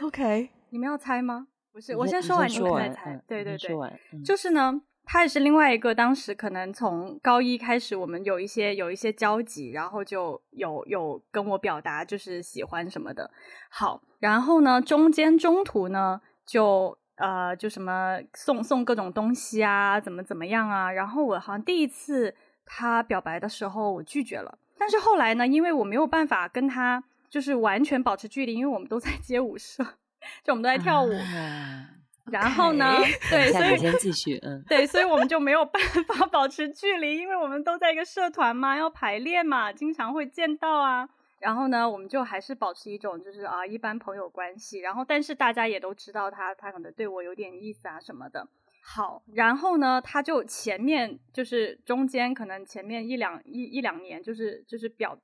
OK。你们要猜吗？不是，我先说完，你们再猜。对对对，嗯、就是呢，他也是另外一个，当时可能从高一开始，我们有一些有一些交集，然后就有有跟我表达就是喜欢什么的。好，然后呢，中间中途呢，就呃，就什么送送各种东西啊，怎么怎么样啊。然后我好像第一次他表白的时候，我拒绝了。但是后来呢，因为我没有办法跟他就是完全保持距离，因为我们都在街舞社。[LAUGHS] 就我们都在跳舞，啊、然后呢，okay, [LAUGHS] 对，所以先继续，嗯，对，所以我们就没有办法 [LAUGHS] 保持距离，因为我们都在一个社团嘛，要排练嘛，经常会见到啊。然后呢，我们就还是保持一种就是啊，一般朋友关系。然后，但是大家也都知道他，他可能对我有点意思啊什么的。好，然后呢，他就前面就是中间可能前面一两一一两年，就是就是表。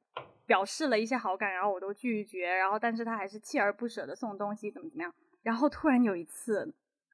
表示了一些好感，然后我都拒绝，然后但是他还是锲而不舍的送东西，怎么怎么样？然后突然有一次，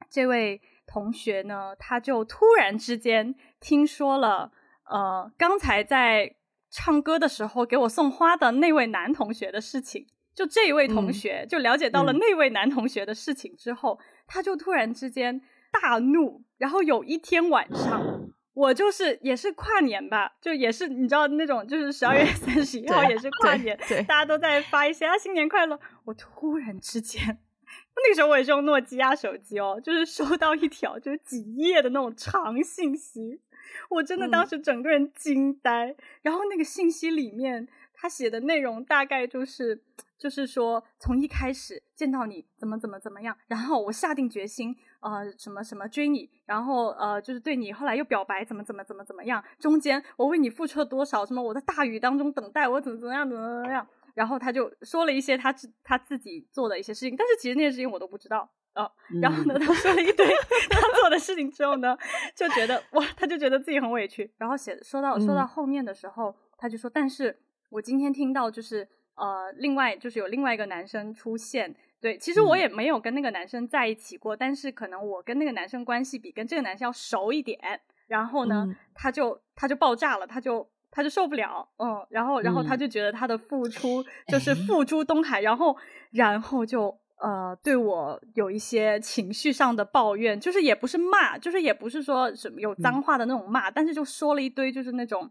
这位同学呢，他就突然之间听说了，呃，刚才在唱歌的时候给我送花的那位男同学的事情，就这一位同学、嗯、就了解到了那位男同学的事情之后，嗯、他就突然之间大怒，然后有一天晚上。我就是也是跨年吧，就也是你知道那种，就是十二月三十一号也是跨年，大家都在发一些啊新年快乐。我突然之间，那个时候我也是用诺基亚手机哦，就是收到一条就是几页的那种长信息，我真的当时整个人惊呆。嗯、然后那个信息里面他写的内容大概就是。就是说，从一开始见到你怎么怎么怎么样，然后我下定决心，呃，什么什么追你，然后呃，就是对你，后来又表白，怎么怎么怎么怎么样，中间我为你付出了多少，什么我在大雨当中等待，我怎么怎么样，怎么怎么样，然后他就说了一些他自他自己做的一些事情，但是其实那些事情我都不知道啊、呃。然后呢，他说了一堆他做的事情之后呢，就觉得哇，他就觉得自己很委屈，然后写说到说到后面的时候，他就说，但是我今天听到就是。呃，另外就是有另外一个男生出现，对，其实我也没有跟那个男生在一起过，嗯、但是可能我跟那个男生关系比跟这个男生要熟一点，然后呢，嗯、他就他就爆炸了，他就他就受不了，嗯，然后然后他就觉得他的付出就是付诸东海，嗯、然后然后就呃对我有一些情绪上的抱怨，就是也不是骂，就是也不是说什么有脏话的那种骂，嗯、但是就说了一堆就是那种。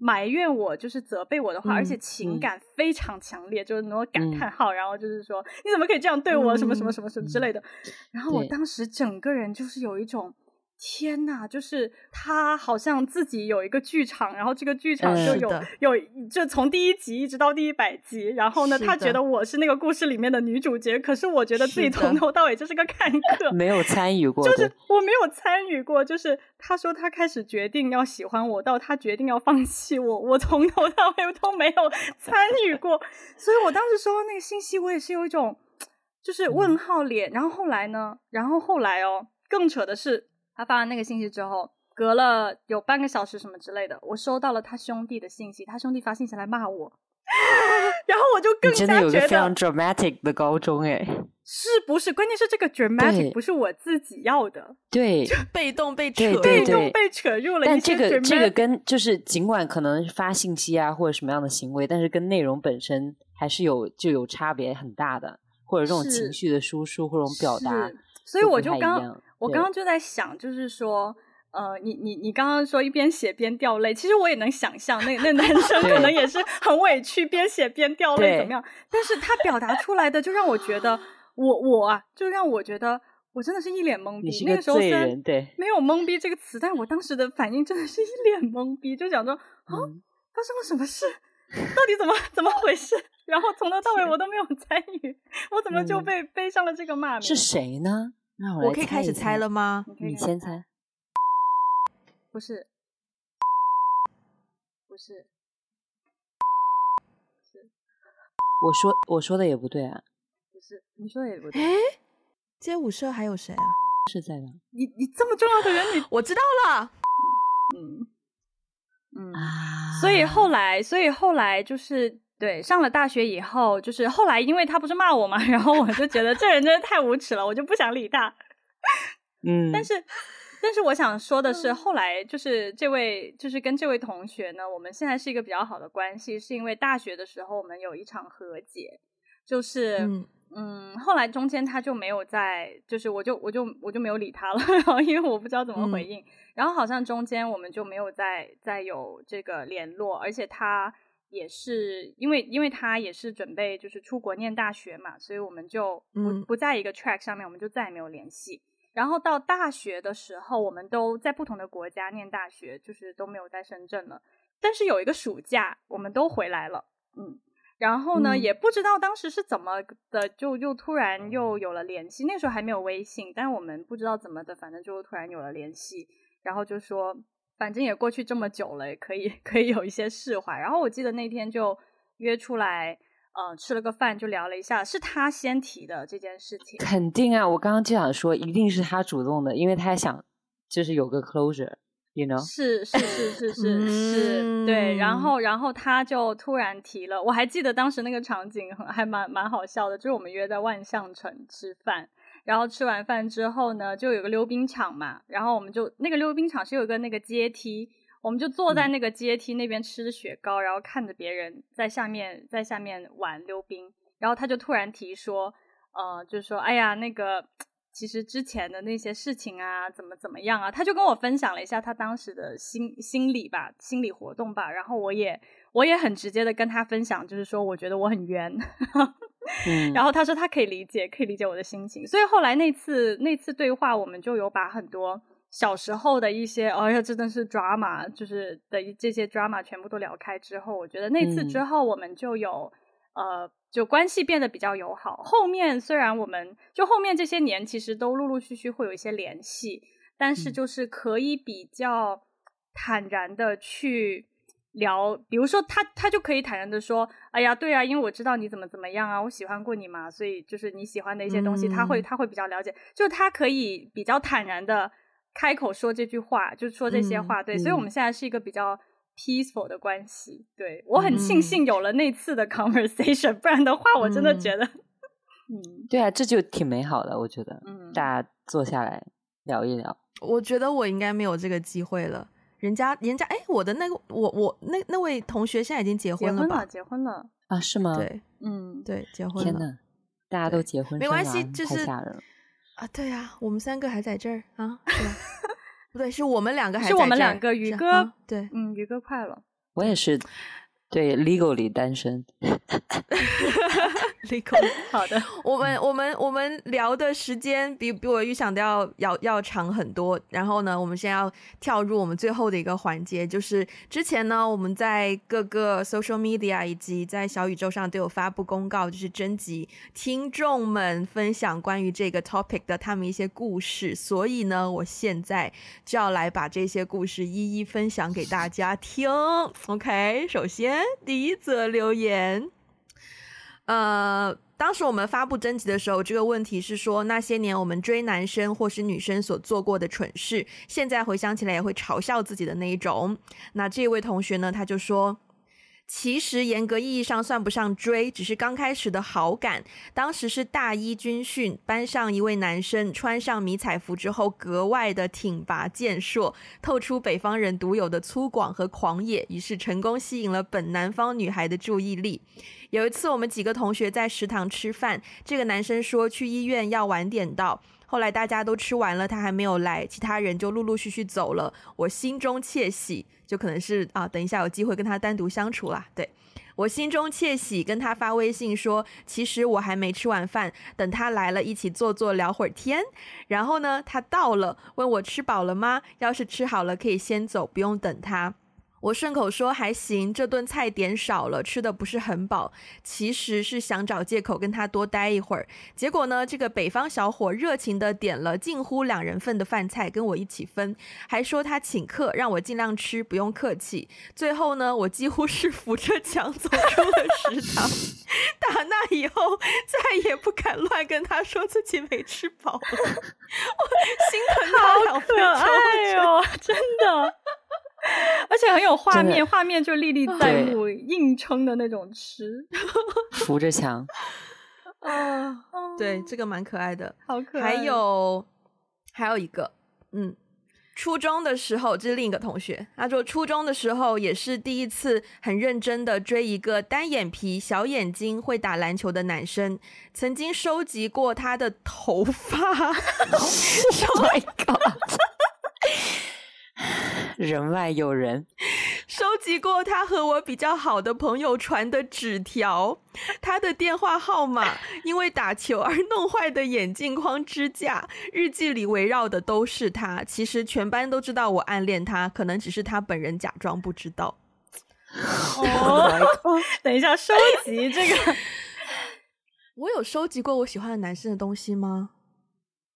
埋怨我就是责备我的话，嗯、而且情感非常强烈，嗯、就是那种感叹号，嗯、然后就是说你怎么可以这样对我，什么什么什么什么之类的。嗯、然后我当时整个人就是有一种。天呐，就是他好像自己有一个剧场，然后这个剧场就有、嗯、有就从第一集一直到第一百集，然后呢，他觉得我是那个故事里面的女主角，可是我觉得自己从头到尾就是个看客，[LAUGHS] 没有参与过，就是我没有参与过，就是他说他开始决定要喜欢我，到他决定要放弃我，我从头到尾都没有参与过，所以我当时收到那个信息，我也是有一种就是问号脸，然后后来呢，然后后来哦，更扯的是。他发完那个信息之后，隔了有半个小时什么之类的，我收到了他兄弟的信息，他兄弟发信息来骂我，[LAUGHS] 然后我就更加觉得真的有个非常 dramatic 的高中哎，是不是？关键是这个 dramatic 不是我自己要的，对，就 [LAUGHS] 被动被扯，被动被扯入了。但这个这个跟就是尽管可能发信息啊或者什么样的行为，但是跟内容本身还是有就有差别很大的，或者这种情绪的输出或者这种表达，所以我就刚。我刚刚就在想，就是说，呃，你你你刚刚说一边写边掉泪，其实我也能想象，那那男生可能也是很委屈，边写边掉泪怎么样？但是他表达出来的，就让我觉得，我我啊，就让我觉得，我真的是一脸懵逼。那个时候虽然没有“懵逼”这个词，但我当时的反应真的是一脸懵逼，就想说，啊，发生了什么事？[LAUGHS] 到底怎么 [LAUGHS] 怎么回事？[LAUGHS] 然后从头到尾我都没有参与，我怎么就被背上了这个骂名？是谁呢？那我，我可以开始猜了吗？你先猜。不是，不是，是。我说我说的也不对啊。不是，你说的也不对。哎，街舞社还有谁啊？是在的？你你这么重要的人，你我知道了。嗯嗯啊，所以后来，所以后来就是对上了大学以后，就是后来因为他不是骂我嘛，然后我就觉得这人真的太无耻了，我就不想理他。[LAUGHS] 嗯，但是但是我想说的是，后来就是这位就是跟这位同学呢，我们现在是一个比较好的关系，是因为大学的时候我们有一场和解，就是。嗯嗯，后来中间他就没有再，就是我就我就我就没有理他了，[LAUGHS] 然后因为我不知道怎么回应，嗯、然后好像中间我们就没有再再有这个联络，而且他也是因为因为他也是准备就是出国念大学嘛，所以我们就不、嗯、不在一个 track 上面，我们就再也没有联系。然后到大学的时候，我们都在不同的国家念大学，就是都没有在深圳了。但是有一个暑假，我们都回来了，嗯。然后呢，嗯、也不知道当时是怎么的，就又突然又有了联系。那时候还没有微信，但是我们不知道怎么的，反正就突然有了联系。然后就说，反正也过去这么久了，也可以 [LAUGHS] 可以有一些释怀。然后我记得那天就约出来，呃，吃了个饭，就聊了一下。是他先提的这件事情。肯定啊，我刚刚就想说，一定是他主动的，因为他想就是有个 closure。You know? 是是是是是是，对，然后然后他就突然提了，我还记得当时那个场景还蛮蛮好笑的，就是我们约在万象城吃饭，然后吃完饭之后呢，就有个溜冰场嘛，然后我们就那个溜冰场是有个那个阶梯，我们就坐在那个阶梯那边吃着雪糕，然后看着别人在下面在下面玩溜冰，然后他就突然提说，呃，就说哎呀那个。其实之前的那些事情啊，怎么怎么样啊，他就跟我分享了一下他当时的心心理吧，心理活动吧。然后我也我也很直接的跟他分享，就是说我觉得我很冤。[LAUGHS] 嗯、然后他说他可以理解，可以理解我的心情。所以后来那次那次对话，我们就有把很多小时候的一些，哎呀，真的是 drama，就是的这些 drama 全部都聊开之后，我觉得那次之后我们就有、嗯、呃。就关系变得比较友好。后面虽然我们就后面这些年其实都陆陆续续会有一些联系，但是就是可以比较坦然的去聊。比如说他他就可以坦然的说：“哎呀，对啊，因为我知道你怎么怎么样啊，我喜欢过你嘛，所以就是你喜欢的一些东西，他会他会比较了解。就他可以比较坦然的开口说这句话，就说这些话。对，所以我们现在是一个比较。” Peaceful 的关系，对，我很庆幸有了那次的 [LAUGHS] conversation，嗯，不然的话，我真的觉得，嗯，对啊，这就挺美好的，我觉得，嗯，大家坐下来聊一聊。我觉得我应该没有这个机会了，人家，人家，哎，我的那个，我，我那那位同学现在已经结婚了吧？结婚了，结婚了啊？是吗？对，嗯，对，结婚了。天呐，大家都结婚，没关系，就是啊！对啊，我们三个还在这儿啊。不 [LAUGHS] 对，是我们两个还是我们两个？宇哥，啊、对，嗯，宇哥快了，我也是，对，legally 单身。[LAUGHS] Legal. [LAUGHS] 好的，我们我们我们聊的时间比比我预想的要要要长很多。然后呢，我们先要跳入我们最后的一个环节，就是之前呢，我们在各个 social media 以及在小宇宙上都有发布公告，就是征集听众们分享关于这个 topic 的他们一些故事。所以呢，我现在就要来把这些故事一一分享给大家听。OK，首先第一则留言。呃，当时我们发布征集的时候，这个问题是说那些年我们追男生或是女生所做过的蠢事，现在回想起来也会嘲笑自己的那一种。那这位同学呢，他就说。其实严格意义上算不上追，只是刚开始的好感。当时是大一军训，班上一位男生穿上迷彩服之后，格外的挺拔健硕，透出北方人独有的粗犷和狂野，于是成功吸引了本南方女孩的注意力。有一次，我们几个同学在食堂吃饭，这个男生说去医院要晚点到。后来大家都吃完了，他还没有来，其他人就陆陆续续走了。我心中窃喜，就可能是啊，等一下有机会跟他单独相处啦。对，我心中窃喜，跟他发微信说，其实我还没吃完饭，等他来了，一起坐坐聊会儿天。然后呢，他到了，问我吃饱了吗？要是吃好了，可以先走，不用等他。我顺口说还行，这顿菜点少了，吃的不是很饱。其实是想找借口跟他多待一会儿。结果呢，这个北方小伙热情的点了近乎两人份的饭菜跟我一起分，还说他请客，让我尽量吃，不用客气。最后呢，我几乎是扶着墙走出了食堂。[LAUGHS] 打那以后，再也不敢乱跟他说自己没吃饱了。[LAUGHS] 我心疼他两分钟，好可爱哦，真的。[LAUGHS] 而且很有画面，画面就历历在目，硬撑的那种吃，[LAUGHS] 扶着墙 [LAUGHS] 啊，[LAUGHS] 对，这个蛮可爱的，好可爱。还有还有一个，嗯，初中的时候，这是另一个同学，他说初中的时候也是第一次很认真的追一个单眼皮、小眼睛、会打篮球的男生，曾经收集过他的头发。Oh my god！人外有人，收集过他和我比较好的朋友传的纸条，他的电话号码，[LAUGHS] 因为打球而弄坏的眼镜框支架，日记里围绕的都是他。其实全班都知道我暗恋他，可能只是他本人假装不知道。哦，[LAUGHS] 等一下，收集这个，我有收集过我喜欢的男生的东西吗？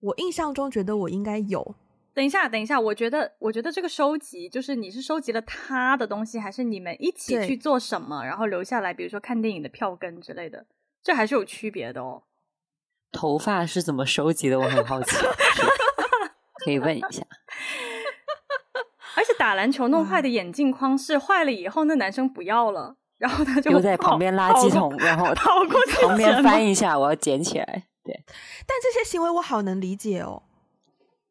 我印象中觉得我应该有。等一下，等一下，我觉得，我觉得这个收集就是你是收集了他的东西，还是你们一起去做什么，然后留下来，比如说看电影的票根之类的，这还是有区别的哦。头发是怎么收集的？我很好奇，[LAUGHS] 可以问一下。[LAUGHS] 而且打篮球弄坏的眼镜框是坏了以后，那男生不要了，然后他就留在旁边垃圾桶，然后跑过去旁边翻一下，我要捡起来。对，但这些行为我好能理解哦。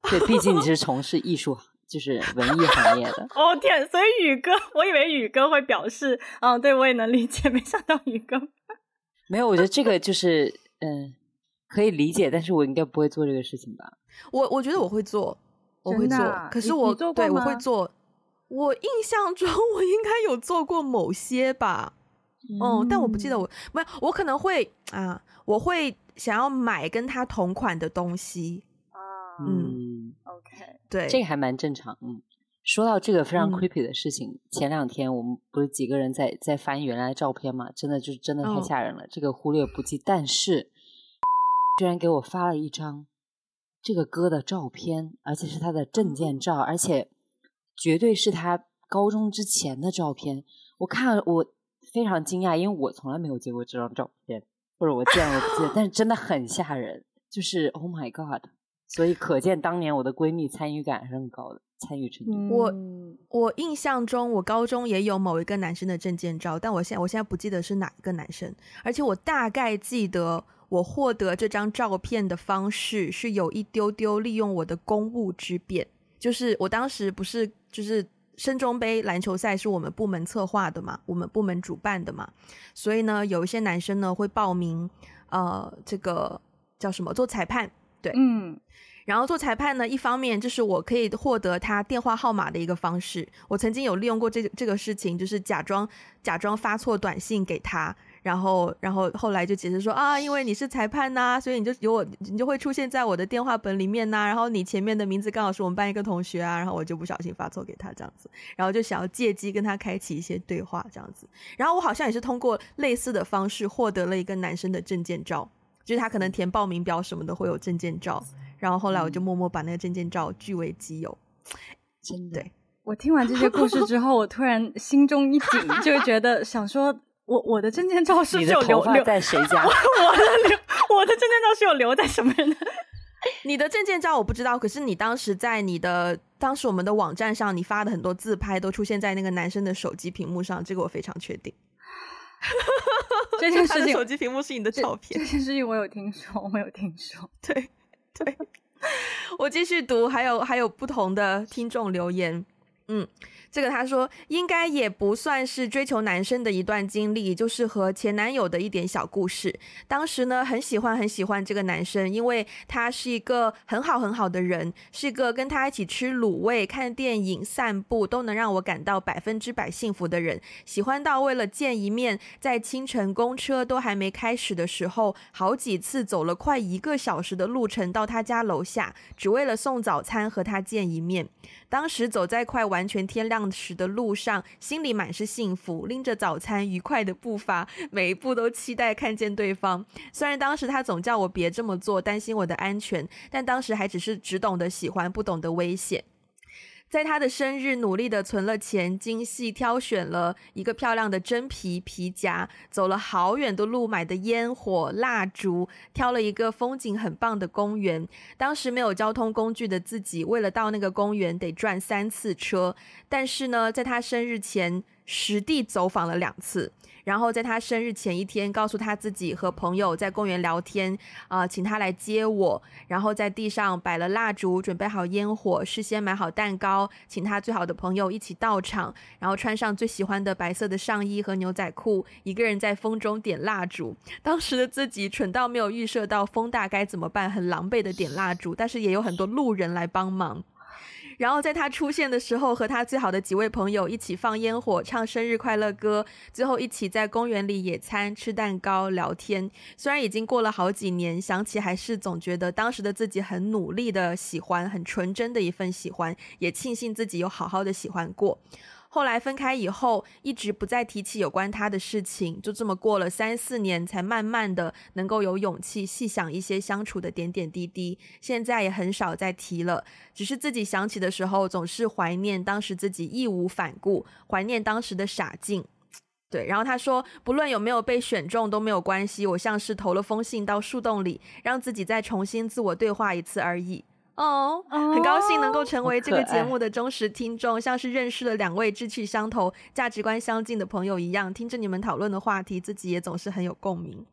对，毕竟你是从事艺术，就是文艺行业的。哦天，所以宇哥，我以为宇哥会表示，嗯，对我也能理解，没想到宇哥 [LAUGHS] 没有。我觉得这个就是，嗯，可以理解，但是我应该不会做这个事情吧？我我觉得我会做，我会做，可是我对我会做。我印象中我应该有做过某些吧，嗯，但我不记得我没有，我可能会啊，我会想要买跟他同款的东西。嗯，OK，对，这个还蛮正常。嗯，说到这个非常 creepy 的事情，嗯、前两天我们不是几个人在在翻原来的照片嘛？真的就真的太吓人了，哦、这个忽略不计。但是居然给我发了一张这个哥的照片，而且是他的证件照，而且绝对是他高中之前的照片。我看了我非常惊讶，因为我从来没有见过这张照片，或者我见了我不记，但是真的很吓人，就是 Oh my God！所以可见当年我的闺蜜参与感是很高的，参与程度。我我印象中，我高中也有某一个男生的证件照，但我现在我现在不记得是哪一个男生，而且我大概记得我获得这张照片的方式是有一丢丢利用我的公务之便，就是我当时不是就是深中杯篮球赛是我们部门策划的嘛，我们部门主办的嘛，所以呢，有一些男生呢会报名，呃，这个叫什么做裁判。对，嗯，然后做裁判呢，一方面就是我可以获得他电话号码的一个方式。我曾经有利用过这个这个事情，就是假装假装发错短信给他，然后然后后来就解释说啊，因为你是裁判呐，所以你就有我，你就会出现在我的电话本里面呐。然后你前面的名字刚好是我们班一个同学啊，然后我就不小心发错给他这样子，然后就想要借机跟他开启一些对话这样子。然后我好像也是通过类似的方式获得了一个男生的证件照。就是他可能填报名表什么的会有证件照，然后后来我就默默把那个证件照据为己有。真的，对，我听完这些故事之后，我突然心中一紧，就觉得 [LAUGHS] 想说，我我的证件照是不是有留留在谁家？我的留我的证件照是有留在什么人的？[LAUGHS] 你的证件照我不知道，可是你当时在你的当时我们的网站上，你发的很多自拍都出现在那个男生的手机屏幕上，这个我非常确定。[LAUGHS] 这件事情，手机屏幕是你的照片。这件事情我有听说，我有听说。[LAUGHS] 对，对，[LAUGHS] 我继续读，还有还有不同的听众留言，嗯。这个他说应该也不算是追求男生的一段经历，就是和前男友的一点小故事。当时呢，很喜欢很喜欢这个男生，因为他是一个很好很好的人，是一个跟他一起吃卤味、看电影、散步都能让我感到百分之百幸福的人。喜欢到为了见一面，在清晨公车都还没开始的时候，好几次走了快一个小时的路程到他家楼下，只为了送早餐和他见一面。当时走在快完完全天亮时的路上，心里满是幸福，拎着早餐，愉快的步伐，每一步都期待看见对方。虽然当时他总叫我别这么做，担心我的安全，但当时还只是只懂得喜欢，不懂得危险。在他的生日，努力的存了钱，精细挑选了一个漂亮的真皮皮夹，走了好远的路买的烟火蜡烛，挑了一个风景很棒的公园。当时没有交通工具的自己，为了到那个公园得转三次车，但是呢，在他生日前实地走访了两次。然后在他生日前一天，告诉他自己和朋友在公园聊天，啊、请他来接我。然后在地上摆了蜡烛，准备好烟火，事先买好蛋糕，请他最好的朋友一起到场。然后穿上最喜欢的白色的上衣和牛仔裤，一个人在风中点蜡烛。当时的自己蠢到没有预设到风大该怎么办，很狼狈的点蜡烛，但是也有很多路人来帮忙。然后在他出现的时候，和他最好的几位朋友一起放烟火、唱生日快乐歌，最后一起在公园里野餐、吃蛋糕、聊天。虽然已经过了好几年，想起还是总觉得当时的自己很努力的喜欢，很纯真的一份喜欢，也庆幸自己有好好的喜欢过。后来分开以后，一直不再提起有关他的事情，就这么过了三四年，才慢慢的能够有勇气细想一些相处的点点滴滴。现在也很少再提了，只是自己想起的时候，总是怀念当时自己义无反顾，怀念当时的傻劲。对，然后他说，不论有没有被选中都没有关系，我像是投了封信到树洞里，让自己再重新自我对话一次而已。哦，很高兴能够成为这个节目的忠实听众，像是认识了两位志趣相投、价值观相近的朋友一样，听着你们讨论的话题，自己也总是很有共鸣。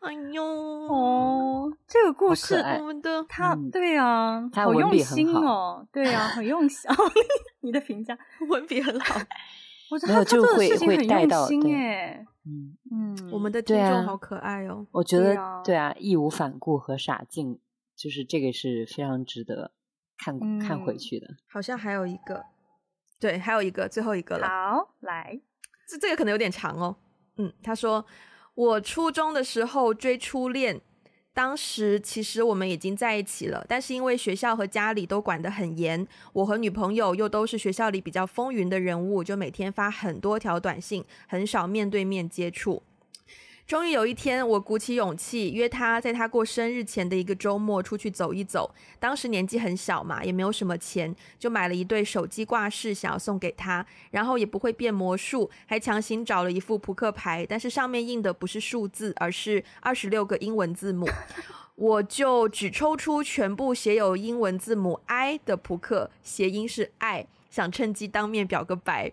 哎呦，哦，这个故事，我们的他，对啊，他好用心哦，对啊，很用心。[LAUGHS] 你的评价，[LAUGHS] 文笔很好。[LAUGHS] 我觉得他做的事情很用心哎。嗯嗯，我们的听众好可爱哦。我觉得对啊，义无反顾和傻劲。就是这个是非常值得看、嗯、看回去的，好像还有一个，对，还有一个最后一个了。好，来，这这个可能有点长哦。嗯，他说我初中的时候追初恋，当时其实我们已经在一起了，但是因为学校和家里都管得很严，我和女朋友又都是学校里比较风云的人物，就每天发很多条短信，很少面对面接触。终于有一天，我鼓起勇气约他，在他过生日前的一个周末出去走一走。当时年纪很小嘛，也没有什么钱，就买了一对手机挂饰，想要送给他。然后也不会变魔术，还强行找了一副扑克牌，但是上面印的不是数字，而是 [LAUGHS] 二十六个英文字母。我就只抽出全部写有英文字母 I 的扑克，谐音是爱，想趁机当面表个白。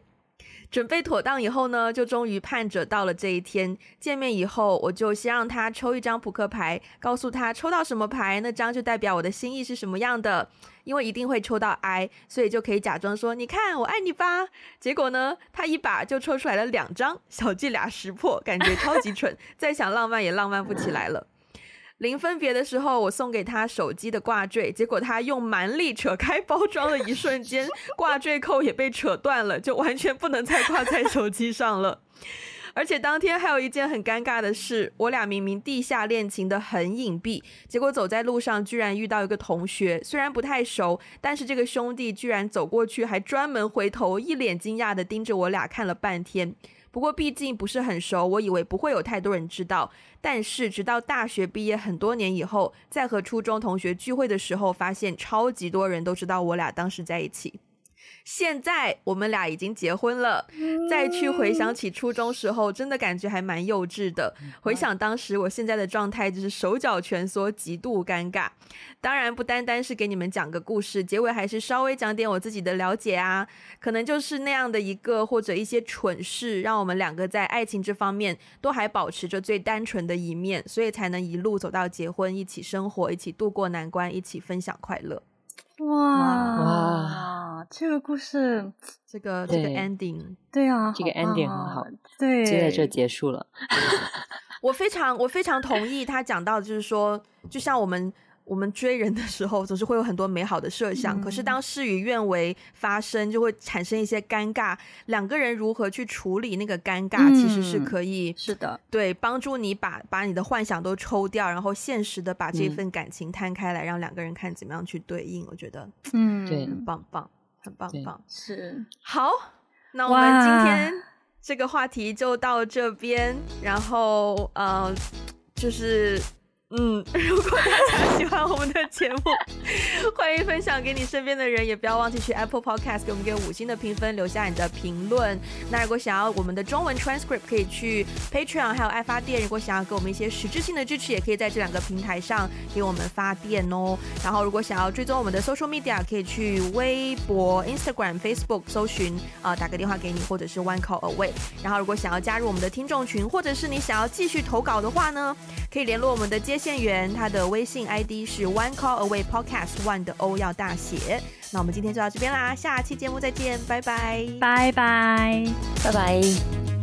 准备妥当以后呢，就终于盼着到了这一天。见面以后，我就先让他抽一张扑克牌，告诉他抽到什么牌，那张就代表我的心意是什么样的。因为一定会抽到 I，所以就可以假装说：“你看，我爱你吧。”结果呢，他一把就抽出来了两张，小伎俩识破，感觉超级蠢。[LAUGHS] 再想浪漫也浪漫不起来了。临分别的时候，我送给他手机的挂坠，结果他用蛮力扯开包装的一瞬间，挂坠扣也被扯断了，就完全不能再挂在手机上了。而且当天还有一件很尴尬的事，我俩明明地下恋情的很隐蔽，结果走在路上居然遇到一个同学，虽然不太熟，但是这个兄弟居然走过去，还专门回头，一脸惊讶的盯着我俩看了半天。不过毕竟不是很熟，我以为不会有太多人知道。但是直到大学毕业很多年以后，在和初中同学聚会的时候，发现超级多人都知道我俩当时在一起。现在我们俩已经结婚了，再去回想起初中时候，真的感觉还蛮幼稚的。回想当时我现在的状态，就是手脚蜷缩，极度尴尬。当然不单单是给你们讲个故事，结尾还是稍微讲点我自己的了解啊。可能就是那样的一个或者一些蠢事，让我们两个在爱情这方面都还保持着最单纯的一面，所以才能一路走到结婚，一起生活，一起度过难关，一起分享快乐。哇哇，这个故事，这个这个 ending，对啊，这个 ending 很好，对，就在这结束了。[LAUGHS] 我非常我非常同意他讲到，就是说，就像我们。我们追人的时候，总是会有很多美好的设想，嗯、可是当事与愿违发生，就会产生一些尴尬。两个人如何去处理那个尴尬，其实是可以、嗯、是的，对，帮助你把把你的幻想都抽掉，然后现实的把这份感情摊开来，嗯、让两个人看怎么样去对应。我觉得，[TSK] 嗯，对，很棒棒。很棒，棒，是好。那我们今天这个话题就到这边，然后呃，就是。嗯，[LAUGHS] 如果大家喜欢我们的节目，[LAUGHS] 欢迎分享给你身边的人，也不要忘记去 Apple Podcast 给我们给五星的评分，留下你的评论。那如果想要我们的中文 transcript，可以去 Patreon 还有爱发电。如果想要给我们一些实质性的支持，也可以在这两个平台上给我们发电哦。然后如果想要追踪我们的 social media，可以去微博、Instagram、Facebook 搜寻啊、呃，打个电话给你，或者是 One Call Away。然后如果想要加入我们的听众群，或者是你想要继续投稿的话呢，可以联络我们的接线员，他的微信 ID 是 One Call Away Podcast One 的 O 要大写。那我们今天就到这边啦，下期节目再见，拜拜，拜拜，拜拜。